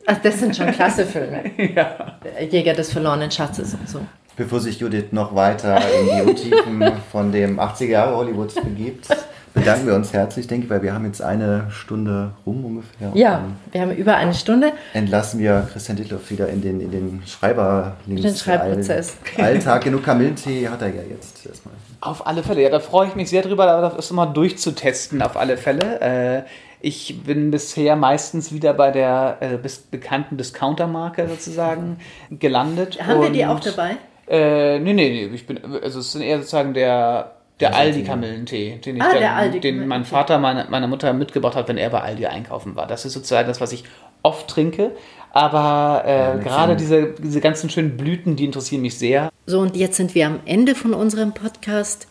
Speaker 4: Ach, das sind schon klasse Filme. ja. Jäger des verlorenen Schatzes und so.
Speaker 2: Bevor sich Judith noch weiter in die Untiefen von dem 80er Jahre Hollywood begibt, bedanken wir uns herzlich, denke ich, weil wir haben jetzt eine Stunde rum ungefähr.
Speaker 4: Ja, wir haben über eine Stunde.
Speaker 2: Entlassen wir Christian Dittloff wieder in den, in den Schreiber
Speaker 4: den Schreibprozess.
Speaker 2: Alltag. Genug Kamillentee hat er ja jetzt erstmal.
Speaker 1: Auf alle Fälle, ja, da freue ich mich sehr drüber, das immer durchzutesten, auf alle Fälle. Äh, ich bin bisher meistens wieder bei der äh, bekannten Discounter-Marke sozusagen gelandet.
Speaker 3: Haben wir die auch dabei?
Speaker 1: Äh, nee, nee, nee. Ich bin, also es ist eher sozusagen der, der Aldi-Kamillentee, den, ich
Speaker 3: ah,
Speaker 1: dann, den mein Vater meiner meine Mutter mitgebracht hat, wenn er bei Aldi einkaufen war. Das ist sozusagen das, was ich oft trinke. Aber äh, ja, gerade diese, diese ganzen schönen Blüten, die interessieren mich sehr.
Speaker 3: So, und jetzt sind wir am Ende von unserem Podcast.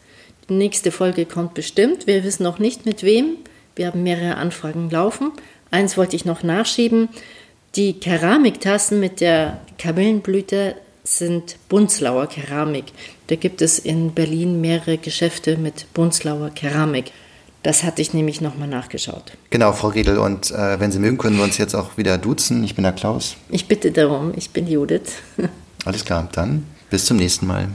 Speaker 3: Die nächste Folge kommt bestimmt. Wir wissen noch nicht mit wem. Wir haben mehrere Anfragen laufen. Eins wollte ich noch nachschieben. Die Keramiktassen mit der Kamillenblüte sind Bunzlauer Keramik. Da gibt es in Berlin mehrere Geschäfte mit Bunzlauer Keramik. Das hatte ich nämlich nochmal nachgeschaut.
Speaker 2: Genau, Frau Riedel. Und äh, wenn Sie mögen, können wir uns jetzt auch wieder duzen. Ich bin der Klaus.
Speaker 3: Ich bitte darum. Ich bin Judith.
Speaker 2: Alles klar. Dann bis zum nächsten Mal.